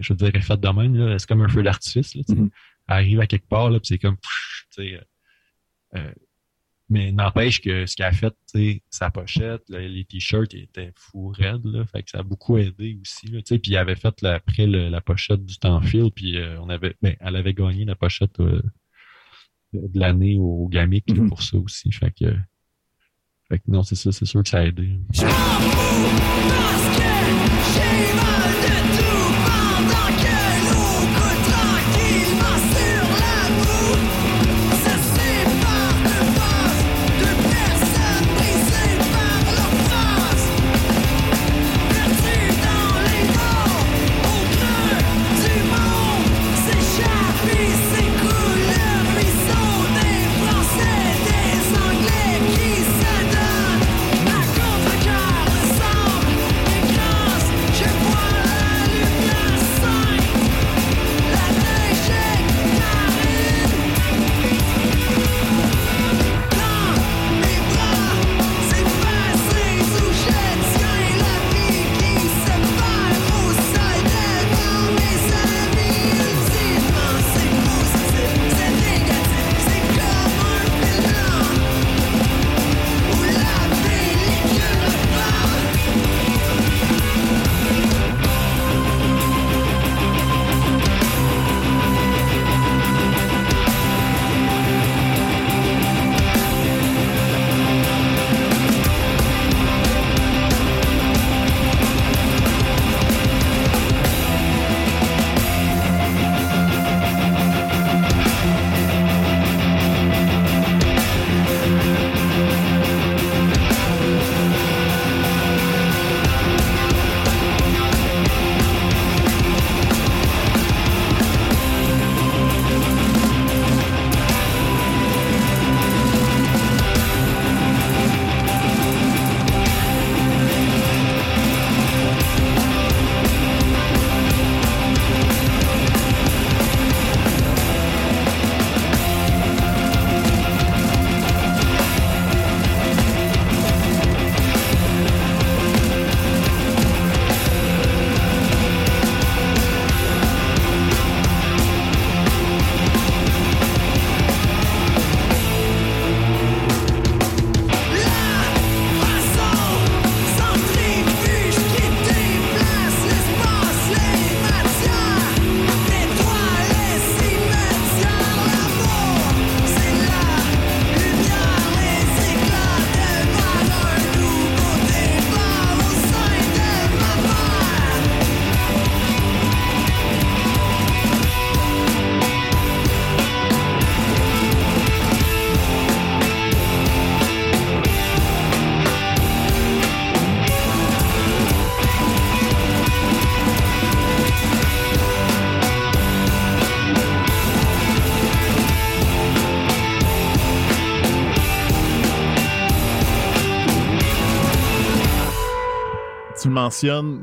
je veux dire, elle est faite de même, là. C'est comme un feu d'artifice, là, tu sais. Mhm. Elle arrive à quelque part, là, puis c'est comme, tu sais, euh, euh, Mais n'empêche que ce qu'elle a fait, sa pochette, là, les t-shirts étaient fou raides, là. Fait que ça a beaucoup aidé aussi, là. Puis elle avait fait, là, après, le- la pochette du temps fil, puis euh, on avait, ben, elle avait gagné la pochette euh, de l'année au Gamic Mhm. pour ça aussi. Fait que, fait que non, c'est ça, c'est sûr que ça a aidé.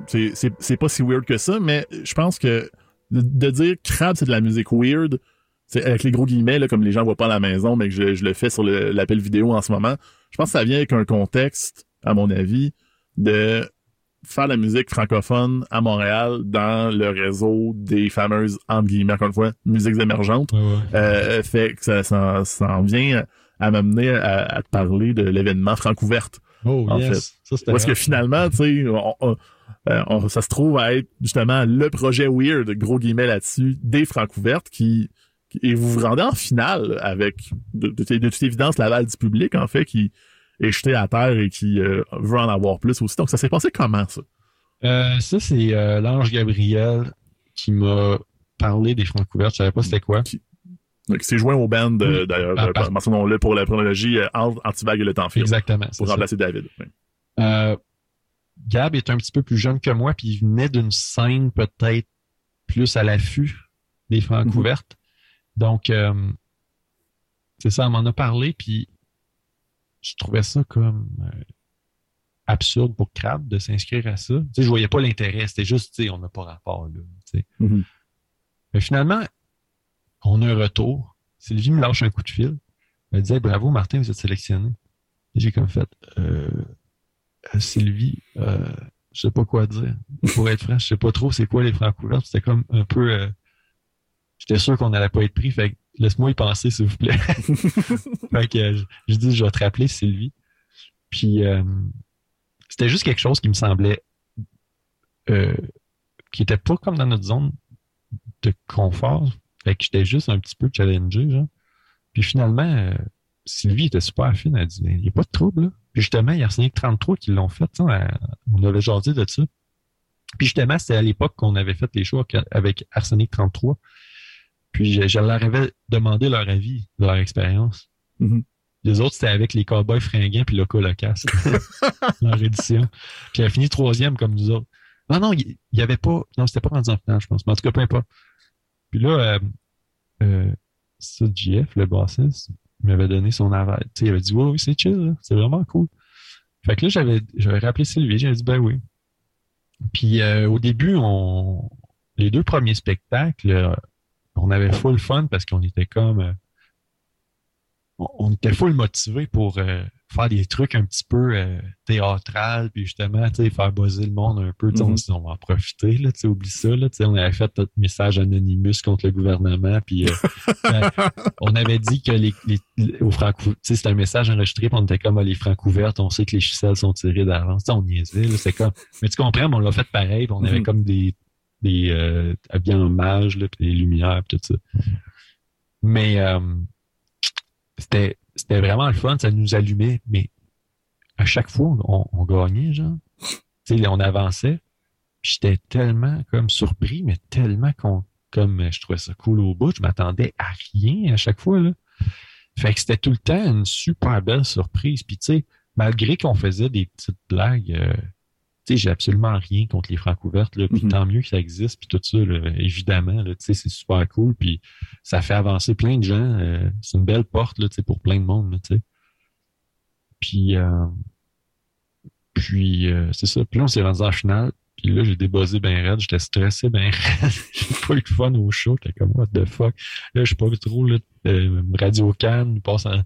C'est- pas si weird que ça, mais je pense que de, dire crabe c'est de la musique weird, c'est avec les gros guillemets là, comme les gens voient pas à la maison, mais que je, je le fais sur l'appel vidéo en ce moment. Je pense que ça vient avec un contexte, à mon avis, de faire la musique francophone à Montréal dans le réseau des fameuses entre guillemets encore une fois musiques émergentes. Euh, fait que ça, ça, ça en vient à m'amener à, à te parler de l'événement Francouverte. Oh, en yes. Ça, c'était Parce que finalement, tu sais, on- on- euh, on- ça se trouve à être justement le projet weird, gros guillemets là-dessus, des Francouvertes qui, qui- et vous vous rendez en finale avec, de, de- de toute évidence, l'aval du public, en fait, qui est jeté à terre et qui euh, veut en avoir plus aussi. Donc, ça s'est passé comment, ça? Euh, ça, c'est euh, l'ange Gabriel qui m'a parlé des francs couverts. Je savais pas c'était quoi. Il s'est joint au band, Oui. d'ailleurs, mentionnons-le pour la chronologie, euh, Antivague et le temps film, Exactement. pour ça. remplacer David. Oui. Euh, Gab est un petit peu plus jeune que moi, puis il venait d'une scène peut-être plus à l'affût des francs couvertes. Donc, euh, c'est ça, on m'en a parlé, puis je trouvais ça comme euh, absurde pour Crab de s'inscrire à ça. Tu sais, je voyais pas l'intérêt, c'était juste, tu sais, on n'a pas rapport là. tu sais. Mhm. Mais finalement, on a un retour. Sylvie me lâche un coup de fil. Elle disait Bravo, Martin, vous êtes sélectionné. J'ai comme fait euh, Sylvie, euh, je sais pas quoi dire. Pour être franc, je sais pas trop c'est quoi les francs couverts. C'était comme un peu. euh, J'étais sûr qu'on n'allait pas être pris. Fait laisse-moi y penser, s'il vous plaît. [laughs] fait que euh, je, je dis, je vais te rappeler, Sylvie. Puis, c'était juste quelque chose qui me semblait, euh, qui était pas comme dans notre zone de confort. Fait que j'étais juste un petit peu challengé, genre. Puis finalement, euh, Sylvie était super fine. Elle dit, il n'y a pas de trouble, là. Puis justement, il y a Arsenic 33 qui l'ont fait, elle- on avait jasé de ça. Puis justement, c'était à l'époque qu'on avait fait les shows avec Arsenic 33. Puis je, je leur avais demandé leur avis, de leur expérience. Mhm. Les autres, c'était avec les Cowboys fringants puis Loco Locas, [laughs] leur édition. Puis elle a fini troisième comme nous autres. Non, non, il il y avait pas... Non, c'était pas rendu en finale, je pense. Mais en tout cas, peu importe. Puis là, euh, euh, ça, JF, le bassiste, m'avait donné son sais, il avait dit, oui, oui, c'est chill, c'est vraiment cool. Fait que là, j'avais, j'avais rappelé Sylvie, j'avais dit, ben oui. Puis euh, au début, on, les deux premiers spectacles, euh, on avait full fun parce qu'on était comme, euh, on, on était full motivé pour euh, faire des trucs un petit peu euh, théâtral, puis justement, faire buzzer le monde un peu. On Mhm. on va en profiter, là, oublie ça. Là, on avait fait notre message anonymous contre le gouvernement, puis euh, [laughs] euh, on avait dit que les, les, aux c'était un message enregistré, puis on était comme ah, les francs ouvertes, on sait que les ficelles sont tirées d'avance. On niaisait, là, c'est comme. Mais tu comprends, mais on l'a fait pareil, puis on avait Mhm. comme des des euh, habillés en mage, là, puis des lumières, puis tout ça. Mais euh, c'était c'était vraiment le fun, ça nous allumait, mais à chaque fois, on, on gagnait, genre. On avançait. J'étais tellement comme surpris, mais tellement comme je trouvais ça cool au bout. Je m'attendais à rien à chaque fois, là. Fait que c'était tout le temps une super belle surprise. Puis tu sais, malgré qu'on faisait des petites blagues, euh, sais, j'ai absolument rien contre les francs ouvertes, là. Puis Mhm. tant mieux que ça existe, puis tout ça, là, évidemment, là, tu sais, c'est super cool. Puis ça fait avancer plein de gens. euh, c'est une belle porte, là, tu sais, pour plein de monde, là, tu sais. Puis, euh, puis euh, c'est ça. Puis là, on s'est rendu en finale. Puis là, j'ai débossé bien raide. J'étais stressé bien raide. [laughs] j'ai pas eu de fun au show. J'étais comme, what the fuck. Là, je suis pas trop, là, euh, Radio Cannes, passe en,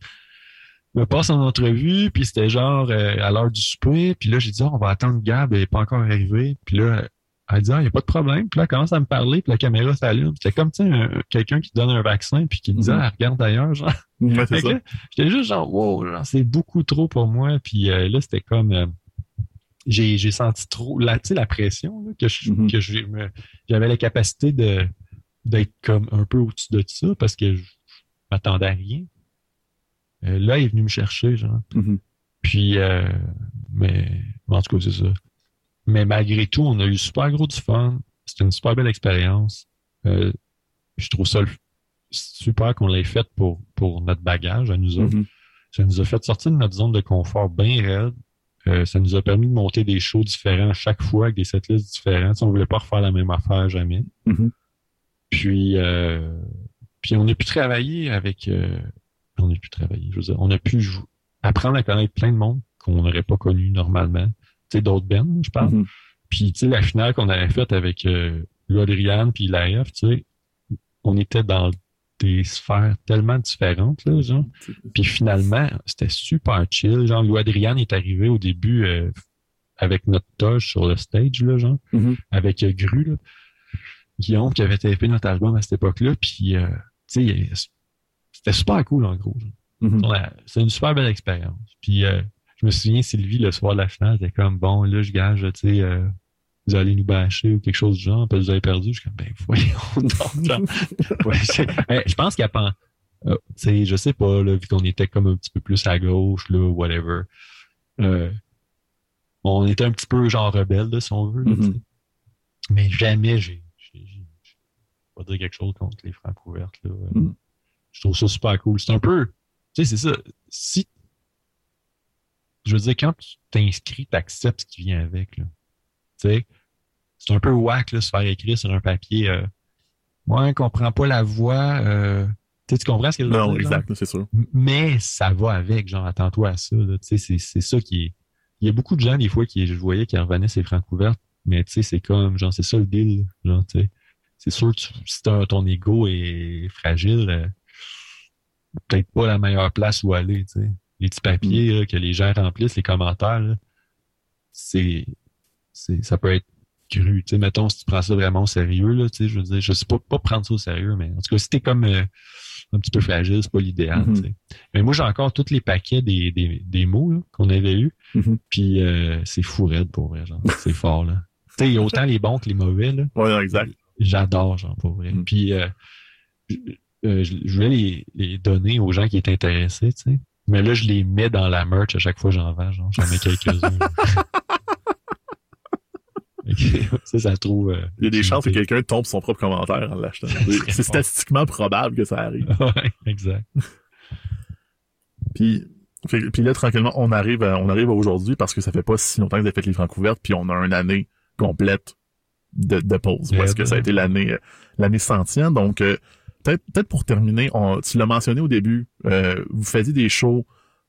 me passe en entrevue. Puis c'était genre euh, à l'heure du souper. Puis là, j'ai dit, Ah, on va attendre Gab. Elle est pas encore arrivée. Puis là, elle dit, ah, y a pas de problème. Puis là, elle commence à me parler. Puis la caméra s'allume. C'était comme, tu sais, un- quelqu'un qui donne un vaccin. Puis qui dit, Mhm. ah, regarde d'ailleurs, genre. Ouais, là, J'étais juste genre, wow, genre, c'est beaucoup trop pour moi. Puis euh, là, c'était comme, euh, j'ai, senti trop, la, tu sais, la pression, là, que je, Mhm. que j'avais la capacité de, d'être comme un peu au-dessus de ça parce que je m'attendais à rien. Euh, là, il est venu me chercher, genre. Mhm. Puis, euh, mais, en tout cas, c'est ça. Mais malgré tout, on a eu super gros du fun. C'était une super belle expérience. Euh, je trouve ça super qu'on l'ait fait pour, pour notre bagage à nous autres. Mhm. Ça nous a fait sortir de notre zone de confort bien raide. Euh, ça nous a permis de monter des shows différents chaque fois avec des setlists différents. On voulait pas refaire la même affaire jamais. Mhm. Puis, euh, puis on a pu travailler avec... euh, on a pu travailler, je veux dire, on a pu apprendre à connaître plein de monde qu'on n'aurait pas connu normalement. Tu sais, d'autres bands, je parle. Mhm. Puis, tu sais, la finale qu'on avait faite avec euh, Adriane puis l'AF, tu sais, on était dans des sphères tellement différentes, là, genre. Puis finalement, c'était super chill. Genre, Lou Adriane est arrivé au début euh, avec notre toge sur le stage, là, genre, Mhm. avec euh, Gru, là. Guillaume qui avait tapé notre album à cette époque-là. Puis, euh, tu sais, c'était super cool, en gros. Mhm. C'est une super belle expérience. Puis euh, je me souviens, Sylvie, le soir de la finale, était comme bon, là, je gage, tu sais, euh, vous allez nous bâcher ou quelque chose du genre, puis vous avez perdu. Je suis comme ben voyons. [laughs] [laughs] Ouais, Hey, je pense qu'il y a pas. euh, tu sais, je sais pas, là, vu qu'on était comme un petit peu plus à gauche, là, whatever. Euh, on était un petit peu genre rebelle, là, si on veut. là, tu sais. Mais jamais j'ai. pas dire quelque chose contre les francs ouvertes. Là. Mhm. Je trouve ça super cool. C'est un peu. Tu sais, c'est ça. Si. Je veux dire, quand tu t'inscris, tu acceptes ce qui vient avec. Là. Tu sais, c'est un peu whack, là, se faire écrire sur un papier. Euh, ouais, on comprend pas la voix. Euh, tu sais, tu comprends ce que veux Non, dire? exact, c'est sûr. Mais ça va avec, genre, attends-toi à ça. Tu sais, c'est, c'est ça qui est. Il y a beaucoup de gens, des fois, qui, je voyais, qui revenaient ces francs ouvertes, mais tu sais, c'est comme, genre, c'est ça le deal. Genre, tu sais. C'est sûr, tu, si t'as- ton ego est fragile, euh, peut-être pas la meilleure place où aller, tu sais. Les petits papiers là, que les gens remplissent, les commentaires, c'est, c'est, ça peut être cru. Tu sais, mettons, si tu prends ça vraiment au sérieux, là, tu sais, je veux dire, je sais pas, pas prendre ça au sérieux, mais en tout cas, si t'es comme euh, un petit peu fragile, c'est pas l'idéal, tu sais. Mais moi, j'ai encore tous les paquets des, des, des mots qu'on avait eu. Mhm. Puis euh, c'est fou raide pour vrai, genre. C'est [laughs] fort, là. Tu sais, il y a autant les bons que les mauvais, là. Ouais, exact. J'adore, genre, pour vrai. Mhm. Puis euh, euh, je- je voulais les, les donner aux gens qui étaient intéressés, tu sais. Mais là, je les mets dans la merch à chaque fois que j'en vends, genre. J'en mets quelques-uns. [laughs] ça, ça trouve. euh, Il y a des chances que quelqu'un tombe son propre commentaire en l'achetant. C'est [laughs] statistiquement probable que ça arrive. [laughs] ouais, exact. Puis, fait- puis là, tranquillement, on arrive à, on arrive à aujourd'hui parce que ça fait pas si longtemps que vous avez fait les Francouvertes, puis on a une année complète de, de pause. Où est-ce que ça a été l'année euh, l'année centième. Donc, euh, peut-être pour terminer, on, tu l'as mentionné au début, euh, vous faisiez des shows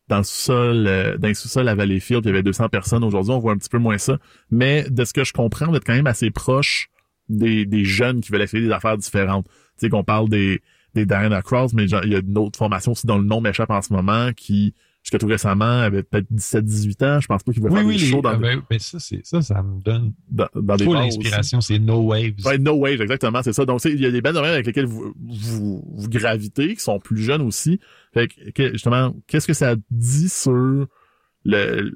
dans le sous-sol, euh, dans le sous-sol à Valleyfield, il y avait 200 personnes. Aujourd'hui, on voit un petit peu moins ça. Mais de ce que je comprends, vous êtes quand même assez proche des, jeunes qui veulent essayer des affaires différentes. Tu sais qu'on parle des, des Diana Cross, mais il y a une autre formation aussi dont le nom m'échappe en ce moment qui, jusqu'à tout récemment, avait peut-être 17-18 ans. Je pense pas qu'ils voulaient Oui, faire oui, des shows dans, ah, ben, ben, ça, c'est, ça, ça me donne dans, des l'inspiration. C'est No Waves. Ouais, No Wave, exactement, c'est ça. Donc, il y a des bandes avec lesquelles vous, vous, vous gravitez, qui sont plus jeunes aussi. Fait que, que, justement, qu'est-ce que ça dit sur le,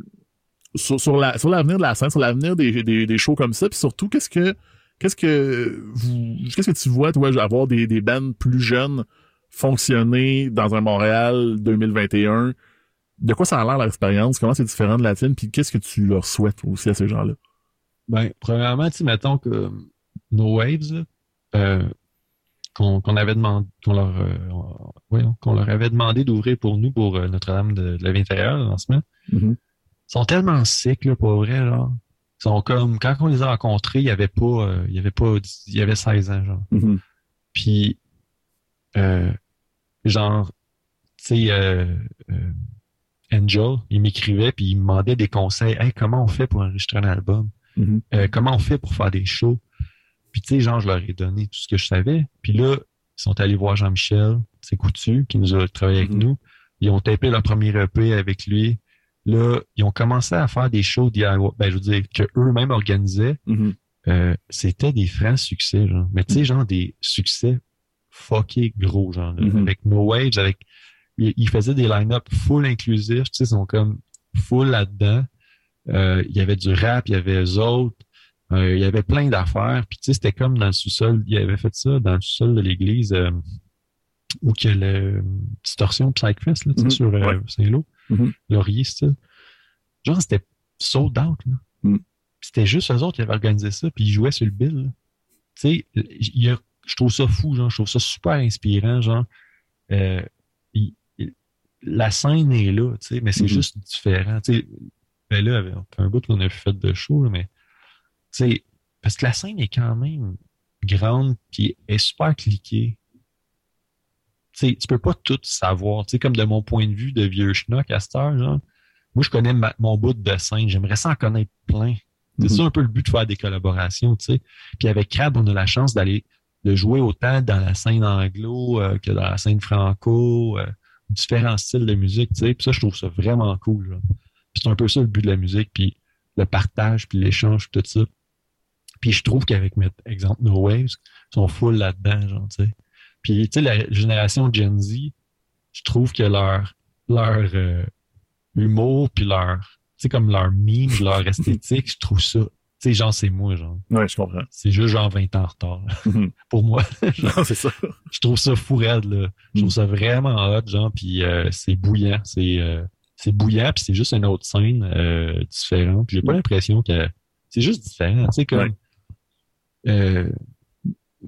sur, sur la, sur l'avenir de la scène, sur l'avenir des, des, des shows comme ça, puis surtout, qu'est-ce que, qu'est-ce que vous, qu'est-ce que tu vois, toi, avoir des, des bands plus jeunes fonctionner dans un Montréal 2021? De quoi ça a l'air l'expérience? Comment c'est différent de la tienne? Puis qu'est-ce que tu leur souhaites aussi à ces gens-là? Ben, premièrement, tu sais, mettons que euh, No Waves, euh, qu'on avait demandé, qu'on leur, euh, qu'on leur avait demandé d'ouvrir pour nous pour euh, Notre-Dame de, de la vie intérieure, le lancement, Mhm. sont tellement sick, là, pour vrai, genre. Ils sont comme, quand on les a rencontrés, il y avait pas, il y avait pas, il y avait 16 ans, genre. Mhm. Puis, genre, tu sais, Angel, il m'écrivait puis il me demandait des conseils. Hey, comment on fait pour enregistrer un album? Mhm. Euh, comment on fait pour faire des shows? Puis, tu sais, genre, je leur ai donné tout ce que je savais. Puis là, ils sont allés voir Jean-Michel, c'est Coutu, qui nous a travaillé avec Mhm. nous. Ils ont tapé leur premier EP avec lui. Là, ils ont commencé à faire des shows DIY, ben, je veux dire, que eux-mêmes organisaient. Mhm. Euh, c'était des francs succès, genre. Mais tu sais, genre des succès fuckés gros, genre. là. Avec No Waves, avec. Ils ils faisaient des line-up full inclusifs, tu sais, ils sont comme full là-dedans. Euh, il y avait du rap, il y avait eux autres. Euh, il y avait plein d'affaires. Puis tu sais, c'était comme dans le sous-sol. Il avait fait ça dans le sous-sol de l'église euh, où qu'il y a le Distorsion Psychfest, là, tu sais, Mhm. sur Ouais. Saint-Lô. Laurier, c'est ça. Genre, c'était sold out, là. Mhm. C'était juste eux autres qui avaient organisé ça, puis ils jouaient sur le bill. là. Tu sais, il y a- je trouve ça fou, genre, je trouve ça super inspirant, genre. Euh, il- il- la scène est là, tu sais, mais c'est Mhm. juste différent. Tu sais, ben là, un bout qu'on a fait de show, mais tu sais, parce que la scène est quand même grande, puis est super cliquée. Tu sais, tu peux pas tout savoir. Tu sais, comme de mon point de vue de vieux schnock à cette heure, genre, moi, je connais ma- mon bout de scène. J'aimerais ça en connaître plein. C'est Mhm. ça un peu le but de faire des collaborations, tu sais. Puis avec Crab, on a la chance d'aller de jouer autant dans la scène anglo euh, que dans la scène franco, euh, différents styles de musique, tu sais. Puis ça, je trouve ça vraiment cool. c'est un peu ça le but de la musique, puis le partage, puis l'échange, tout ça. Puis je trouve qu'avec, exemple, No Waves, ils sont full là-dedans, genre, tu sais. Puis, tu sais, la génération Gen Z, je trouve que leur, leur euh, humour, puis leur, tu sais, comme leur mime, leur [laughs] esthétique, je trouve ça, sais, genre, c'est moi, genre. Ouais, je comprends. C'est juste genre 20 ans en retard, Mhm. [laughs] pour moi. [laughs] non, c'est ça. je trouve ça fou raide, là. Je trouve Mm. ça vraiment hot, genre, puis euh, c'est bouillant. C'est euh, c'est bouillant, puis c'est juste une autre scène euh, différente. Puis j'ai pas l'impression que c'est juste différent. Tu sais, comme... Ouais. euh,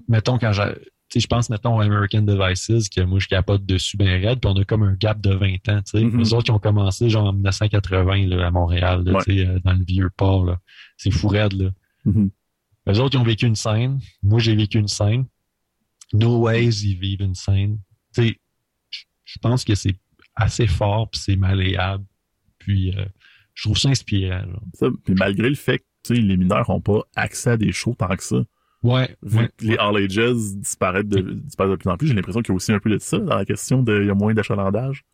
mettons, quand j'ai... je pense, mettons, à American Devices, que moi, je capote dessus bien raide, puis on a comme un gap de 20 ans, tu sais. Les autres qui ont commencé, genre, en 1980, là, à Montréal, là, Ouais. tu sais, euh, dans le vieux port, là. C'est fou raide, là. Les autres, ils ont vécu une scène. Moi, j'ai vécu une scène. No Ways, ils vivent une scène. Tu sais, je- pense que c'est assez fort, puis c'est malléable. Puis, euh, je trouve ça inspirant. genre. Ça, puis malgré le fait que tu sais, les mineurs ont pas accès à des shows tant que ça, Ouais, vu ouais. que les All Ages disparaissent de, disparaissent de plus en plus, j'ai l'impression qu'il y a aussi un peu de ça dans la question de il y a moins d'achalandage.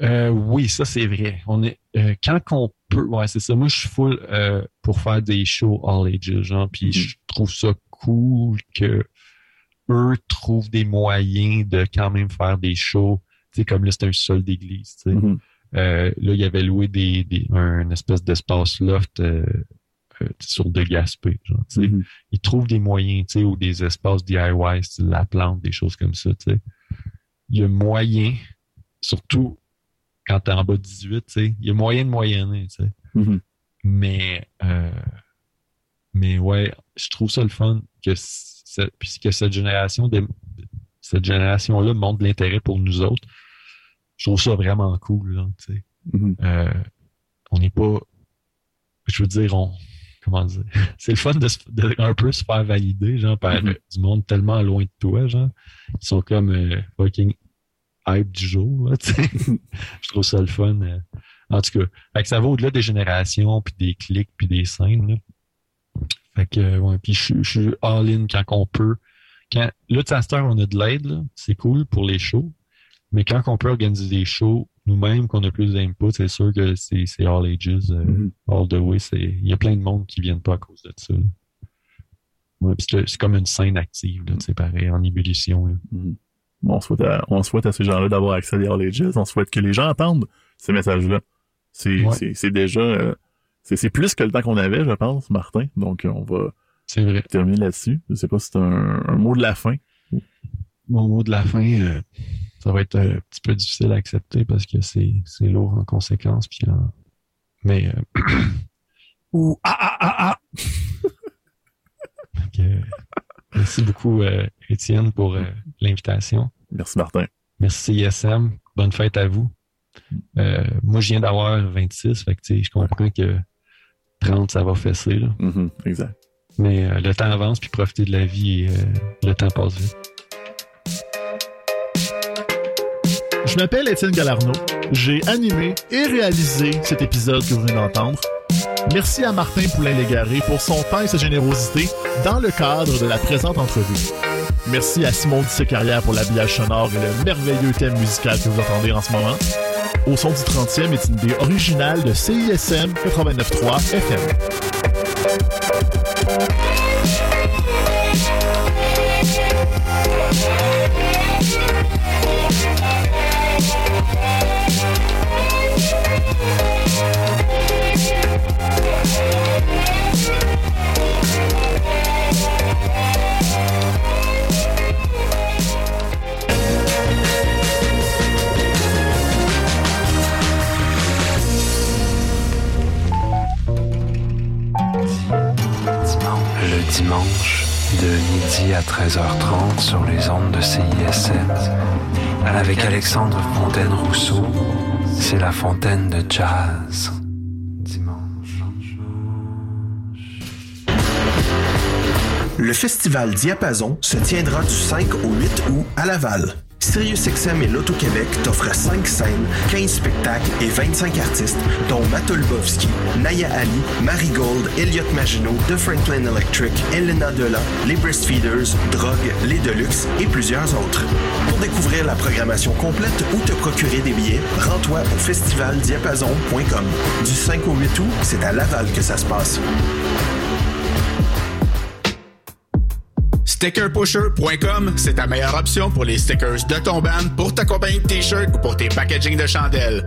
Euh, oui, ça c'est vrai. On est euh, quand qu'on peut, ouais, c'est ça. Moi, je suis full euh, pour faire des shows all ages, genre, puis Mhm. je trouve ça cool que eux trouvent des moyens de quand même faire des shows. Tu sais, comme là, c'était un sol d'église. Tu sais. Mhm. Euh, là, il avait loué des, des un espèce d'espace loft sur de Gaspé. Genre, tu. Mhm. Ils trouvent des moyens, tu ou des espaces DIY, style la plante, des choses comme ça, tu. Il y a moyen, surtout quand t'es en bas de 18, tu sais, il y a moyen de moyenner, tu. Mhm. Mais, euh, mais ouais, je trouve ça le fun que, cette génération, de, cette génération-là montre l'intérêt pour nous autres. Je trouve ça vraiment cool, là, tu. Mhm. Euh, on n'est pas, je veux dire, on, comment dire, [laughs] c'est le fun de, se- de un peu se faire valider, genre, par Mhm. euh, du monde tellement loin de toi, genre. Ils sont comme euh, fucking hype du jour, là, [laughs] je trouve ça le fun. euh. En tout cas, fait que ça va au-delà des générations, puis des clics, puis des scènes, là. Fait que, euh, ouais, puis je suis- je suis all-in quand on peut. Quand, là, à cette heure, on a de l'aide, là. C'est cool pour les shows. Mais quand on peut organiser des shows nous-mêmes, qu'on a plus d'input, c'est sûr que c'est c'est all ages, euh, Mhm. all the way. c'est- Il y a plein de monde qui viennent pas à cause de ça. Ouais, c'est c'est comme une scène active, sais, pareil, en ébullition. là. Mhm. On souhaite à, on souhaite à ces gens-là d'avoir accès à des All Ages. On souhaite que les gens entendent ces messages-là. C'est, Ouais. c'est, c'est déjà, euh, c'est, c'est plus que le temps qu'on avait, je pense, Martin. Donc, euh, on va C'est vrai. terminer là-dessus. Je sais pas si c'est un, un mot de la fin. Mon mot de la fin, euh, ça va être un petit peu difficile à accepter parce que c'est c'est lourd en conséquence. Puis en- Mais euh, [coughs] ou ah ah ah ah. [coughs] Que, merci beaucoup euh, Étienne pour euh, l'invitation. Merci, Martin. Merci ISM. Bonne fête à vous. Euh, moi, je viens d'avoir 26, fait que tu sais, je comprends que 30, ça va fesser. Là. Mhm, Exact. Mais euh, le temps avance, puis profiter de la vie et euh, le temps passe vite. Je m'appelle Étienne Galarno. J'ai animé et réalisé cet épisode que vous venez d'entendre. Merci à Martin Poulain-Légaré pour son temps et sa générosité dans le cadre de la présente entrevue. Merci à Simon Dissé-Carrière pour l'habillage sonore et le merveilleux thème musical que vous entendez en ce moment. Au son du 30e est une idée originale de CISM 89.3 FM. 13h30 sur les ondes de CISM. Avec Alexandre Fontaine-Rousseau, c'est la fontaine de jazz. Le festival Diapason se tiendra du 5 au 8 août à Laval. SiriusXM et l'Auto-Québec t'offrent 5 scènes, 15 spectacles et 25 artistes, dont Matt Olbowski, Naya Ali, Marigold, Elliot Maginot, The Franklin Electric, Elena Delan, les Breastfeeders, Drogue, les Deluxe et plusieurs autres. Pour découvrir la programmation complète ou te procurer des billets, rends-toi au festivaldiapason.com. Du 5 au 8 août, c'est à Laval que ça se passe. StickerPusher.com, c'est ta meilleure option pour les stickers de ton band, pour ta compagnie de t-shirts ou pour tes packaging de chandelles.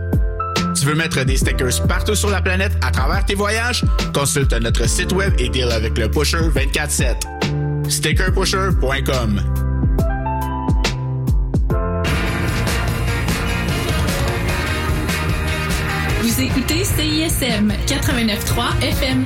Tu veux mettre des stickers partout sur la planète à travers tes voyages? Consulte notre site web et deal avec le Pusher 24-7. StickerPusher.com Vous écoutez CISM 89.3 FM.